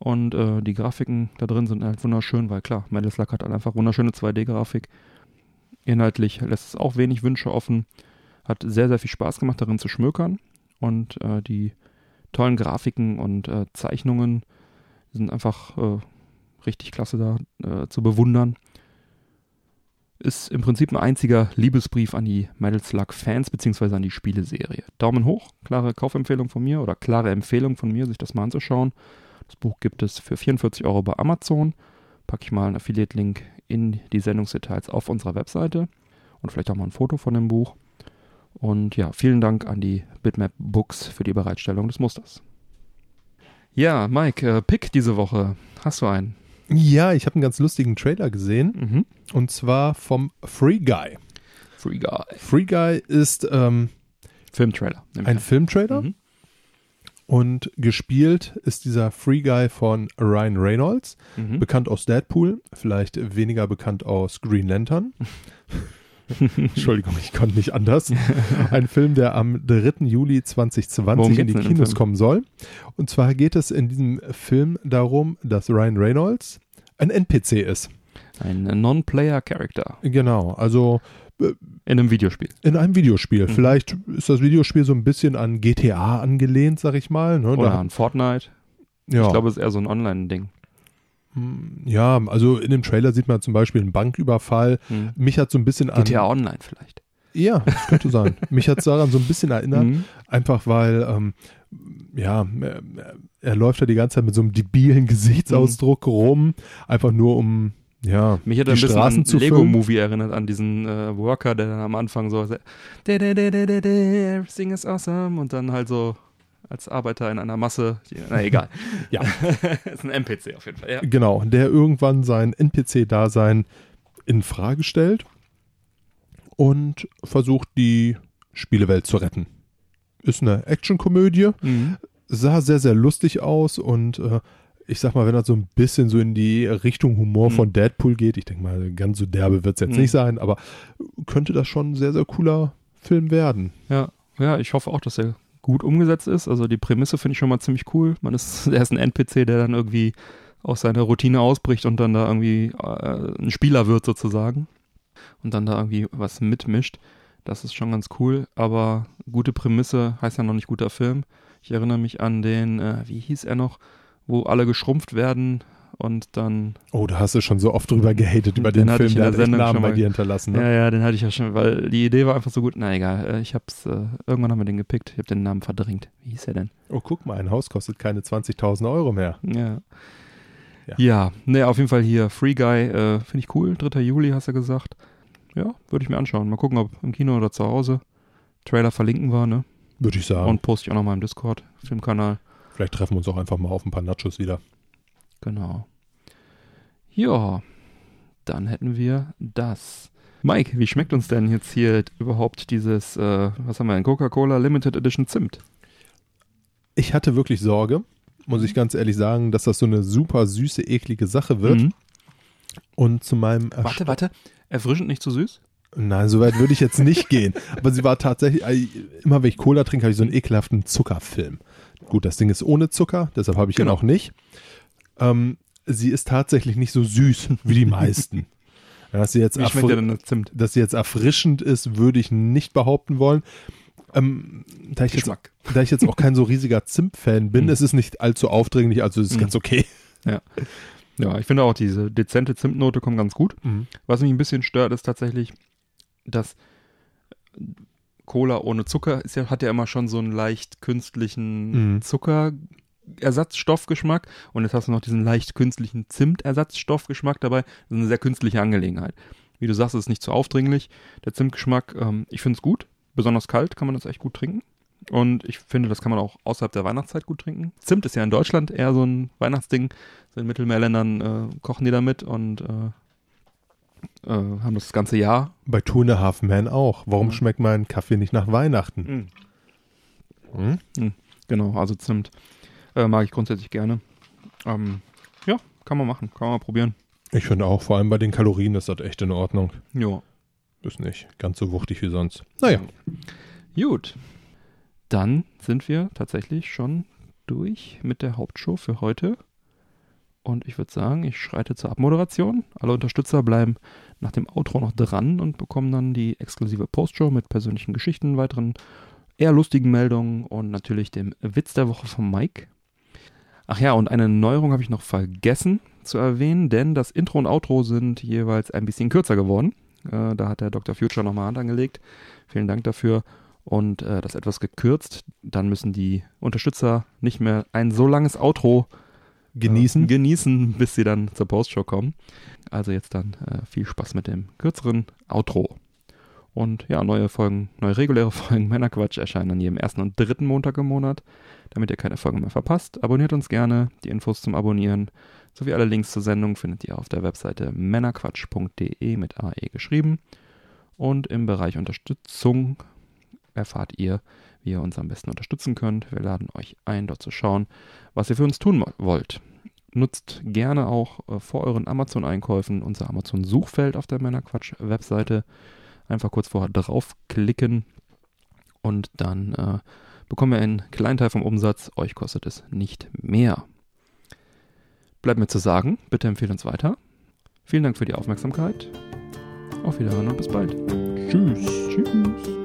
Speaker 2: Und äh, die Grafiken da drin sind halt wunderschön, weil klar, Metal Slug hat halt einfach wunderschöne 2D-Grafik. Inhaltlich lässt es auch wenig Wünsche offen. Hat sehr, sehr viel Spaß gemacht, darin zu schmökern. Und äh, die tollen Grafiken und äh, Zeichnungen sind einfach äh, richtig klasse da äh, zu bewundern. Ist im Prinzip ein einziger Liebesbrief an die Metal Slug Fans beziehungsweise an die Spieleserie. Daumen hoch, klare Kaufempfehlung von mir oder klare Empfehlung von mir, sich das mal anzuschauen. Das Buch gibt es für 44 Euro bei Amazon. Packe ich mal einen Affiliate-Link in die Sendungsdetails auf unserer Webseite und vielleicht auch mal ein Foto von dem Buch. Und ja, vielen Dank an die Bitmap Books für die Bereitstellung des Musters. Ja, Mike, äh, Pick diese Woche. Hast du einen?
Speaker 3: Ja, ich habe einen ganz lustigen Trailer gesehen.
Speaker 2: Mhm.
Speaker 3: Und zwar vom Free Guy.
Speaker 2: Free Guy.
Speaker 3: Free Guy ist ähm,
Speaker 2: Filmtrailer.
Speaker 3: ein Filmtrailer.
Speaker 2: Mhm.
Speaker 3: Und gespielt ist dieser Free Guy von Ryan Reynolds,
Speaker 2: Mhm.
Speaker 3: bekannt aus Deadpool, vielleicht weniger bekannt aus Green Lantern. [LAUGHS] Entschuldigung, ich konnte nicht anders. Ein Film, der am 3. Juli
Speaker 2: Worum
Speaker 3: 2020 in die Kinos kommen soll. Und zwar geht es in diesem Film darum, dass Ryan Reynolds ein NPC ist.
Speaker 2: Ein Non-Player-Character
Speaker 3: Genau, also
Speaker 2: in einem Videospiel.
Speaker 3: in einem Videospiel.
Speaker 2: Mhm.
Speaker 3: Vielleicht ist das Videospiel so ein bisschen an GTA angelehnt, sag ich mal. Ne?
Speaker 2: Oder
Speaker 3: Da-
Speaker 2: an Fortnite.
Speaker 3: ja.
Speaker 2: Ich glaube, es ist eher so ein Online-Ding.
Speaker 3: Ja, also in dem Trailer sieht man zum Beispiel einen Banküberfall.
Speaker 2: Mhm.
Speaker 3: Mich hat so ein bisschen an.
Speaker 2: GTA Online vielleicht.
Speaker 3: Ja, das könnte sein. [LAUGHS] Mich hat es daran so ein bisschen erinnert,
Speaker 2: Mhm.
Speaker 3: einfach weil, ähm, ja, er, er läuft da die ganze Zeit mit so einem debilen Gesichtsausdruck rum, einfach nur um, ja,
Speaker 2: Mich hat er ein bisschen
Speaker 3: Straßen
Speaker 2: an. Lego-Movie erinnert, an diesen äh, Worker, der dann am Anfang so "Da, da, da, da, da, da, everything is awesome und dann halt so als Arbeiter in einer Masse, na egal. [LAUGHS]
Speaker 3: Ja. [LAUGHS]
Speaker 2: ist ein NPC auf jeden Fall, ja.
Speaker 3: Genau, der irgendwann sein NPC-Dasein in Frage stellt und versucht, die Spielewelt zu retten. Ist eine Actionkomödie,
Speaker 2: Mhm.
Speaker 3: sah sehr, sehr lustig aus und äh, ich sag mal, wenn das so ein bisschen so in die Richtung Humor
Speaker 2: Mhm.
Speaker 3: von Deadpool geht, ich denke mal, ganz so derbe wird es jetzt
Speaker 2: Mhm.
Speaker 3: nicht sein, aber könnte das schon ein sehr, sehr cooler Film werden.
Speaker 2: Ja, ja, ich hoffe auch, dass er gut umgesetzt ist. Also die Prämisse finde ich schon mal ziemlich cool. Man ist, [LAUGHS] er ist ein NPC, der dann irgendwie aus seiner Routine ausbricht und dann da irgendwie äh, ein Spieler wird sozusagen und dann da irgendwie was mitmischt. Das ist schon ganz cool, aber gute Prämisse heißt ja noch nicht guter Film. Ich erinnere mich an den, äh, wie hieß er noch, wo alle geschrumpft werden und dann
Speaker 3: Oh, da hast du schon so oft drüber gehatet, über
Speaker 2: Den
Speaker 3: den, Film, der
Speaker 2: der Sendung
Speaker 3: Namen
Speaker 2: schon
Speaker 3: bei
Speaker 2: mal-
Speaker 3: dir hinterlassen. Ne?
Speaker 2: Ja, ja, den hatte ich ja schon, weil die Idee war einfach so gut. Na egal, äh, ich hab's, äh, irgendwann haben wir den gepickt. Ich habe den Namen verdrängt. Wie hieß er denn?
Speaker 3: Oh, guck mal, ein Haus kostet keine 20.000 Euro mehr.
Speaker 2: Ja.
Speaker 3: Ja.
Speaker 2: Ja, ne, auf jeden Fall hier Free Guy, äh, finde ich cool. 3. Juli hast du gesagt. Ja, würde ich mir anschauen. Mal gucken, ob im Kino oder zu Hause. Trailer verlinken wir, ne?
Speaker 3: Würde ich sagen.
Speaker 2: Und poste ich auch nochmal im Discord, Filmkanal.
Speaker 3: Vielleicht treffen wir uns auch einfach mal auf ein paar Nachos wieder.
Speaker 2: Genau. Ja, dann hätten wir das. Mike, wie schmeckt uns denn jetzt hier überhaupt dieses, äh, was haben wir denn, Coca-Cola Limited Edition Zimt?
Speaker 3: Ich hatte wirklich Sorge, muss ich ganz ehrlich sagen, dass das so eine super süße, eklige Sache wird.
Speaker 2: Mhm.
Speaker 3: Und zu meinem
Speaker 2: Warte, warte. Erfrischend nicht zu süß?
Speaker 3: Nein, so weit würde ich jetzt nicht gehen. Aber sie war tatsächlich, äh, immer wenn ich Cola trinke, habe ich so einen ekelhaften Zuckerfilm. Gut, das Ding ist ohne Zucker, deshalb habe ich ihn
Speaker 2: Genau.
Speaker 3: auch nicht. Ähm, sie ist tatsächlich nicht so süß [LAUGHS] wie die meisten. Ja, Dass sie, jetzt dass sie jetzt erfrischend ist, würde ich nicht behaupten wollen. Ähm, da, ich jetzt, da ich jetzt auch kein so riesiger Zimt-Fan bin, [LAUGHS]
Speaker 2: Mhm.
Speaker 3: es ist nicht allzu aufdringlich, also es ist
Speaker 2: Mhm.
Speaker 3: ganz okay.
Speaker 2: Ja, ich finde auch diese dezente Zimtnote kommt ganz gut. Was mich ein bisschen stört, ist tatsächlich, dass Cola ohne Zucker ist ja, hat ja immer schon so einen leicht künstlichen
Speaker 3: Mhm.
Speaker 2: Zuckerersatzstoffgeschmack und jetzt hast du noch diesen leicht künstlichen Zimtersatzstoffgeschmack dabei. Das ist eine sehr künstliche Angelegenheit. Wie du sagst, es ist nicht zu aufdringlich. Der Zimtgeschmack, ähm, ich finde es gut. Besonders kalt kann man das echt gut trinken. Und ich finde, das kann man auch außerhalb der Weihnachtszeit gut trinken. Zimt ist ja in Deutschland eher so ein Weihnachtsding. So in Mittelmeerländern äh, kochen die damit und äh, äh, haben das ganze Jahr.
Speaker 3: Bei Two and a Half Men auch. Warum
Speaker 2: Ja.
Speaker 3: schmeckt mein Kaffee nicht nach Weihnachten? Hm?
Speaker 2: Genau, also Zimt äh, mag ich grundsätzlich gerne. Ähm, ja, kann man machen, kann man probieren.
Speaker 3: Ich finde auch, vor allem bei den Kalorien ist das echt in Ordnung.
Speaker 2: Ja.
Speaker 3: Ist nicht ganz so wuchtig wie sonst. Naja,
Speaker 2: Gut. Dann sind wir tatsächlich schon durch mit der Hauptshow für heute. Und ich würde sagen, ich schreite zur Abmoderation. Alle Unterstützer bleiben nach dem Outro noch dran und bekommen dann die exklusive Postshow mit persönlichen Geschichten, weiteren eher lustigen Meldungen und natürlich dem Witz der Woche von Mike. Ach ja, und eine Neuerung habe ich noch vergessen zu erwähnen, denn das Intro und Outro sind jeweils ein bisschen kürzer geworden. Äh, da hat der Dr. Future nochmal Hand angelegt. Vielen Dank dafür. Und äh, das etwas gekürzt. Dann müssen die Unterstützer nicht mehr ein so langes Outro
Speaker 3: genießen.
Speaker 2: äh, genießen, bis sie dann zur Postshow kommen. Also jetzt dann äh, viel Spaß mit dem kürzeren Outro. Und ja, neue Folgen, neue reguläre [LAUGHS] Folgen Männerquatsch erscheinen an jedem ersten und dritten Montag im Monat. Damit ihr keine Folgen mehr verpasst, abonniert uns gerne. Die Infos zum Abonnieren sowie alle Links zur Sendung findet ihr auf der Webseite männerquatsch.de mit AE geschrieben. Und im Bereich Unterstützung erfahrt ihr, wie ihr uns am besten unterstützen könnt. Wir laden euch ein, dort zu schauen, was ihr für uns tun wollt. Nutzt gerne auch äh, vor euren Amazon-Einkäufen unser Amazon-Suchfeld auf der Männerquatsch-Webseite. Einfach kurz vorher draufklicken und dann äh, bekommen wir einen kleinen Teil vom Umsatz. Euch kostet es nicht mehr. Bleibt mir zu sagen, bitte empfehlt uns weiter. Vielen Dank für die Aufmerksamkeit. Auf Wiederhören und bis bald.
Speaker 3: Tschüss.
Speaker 2: Tschüss.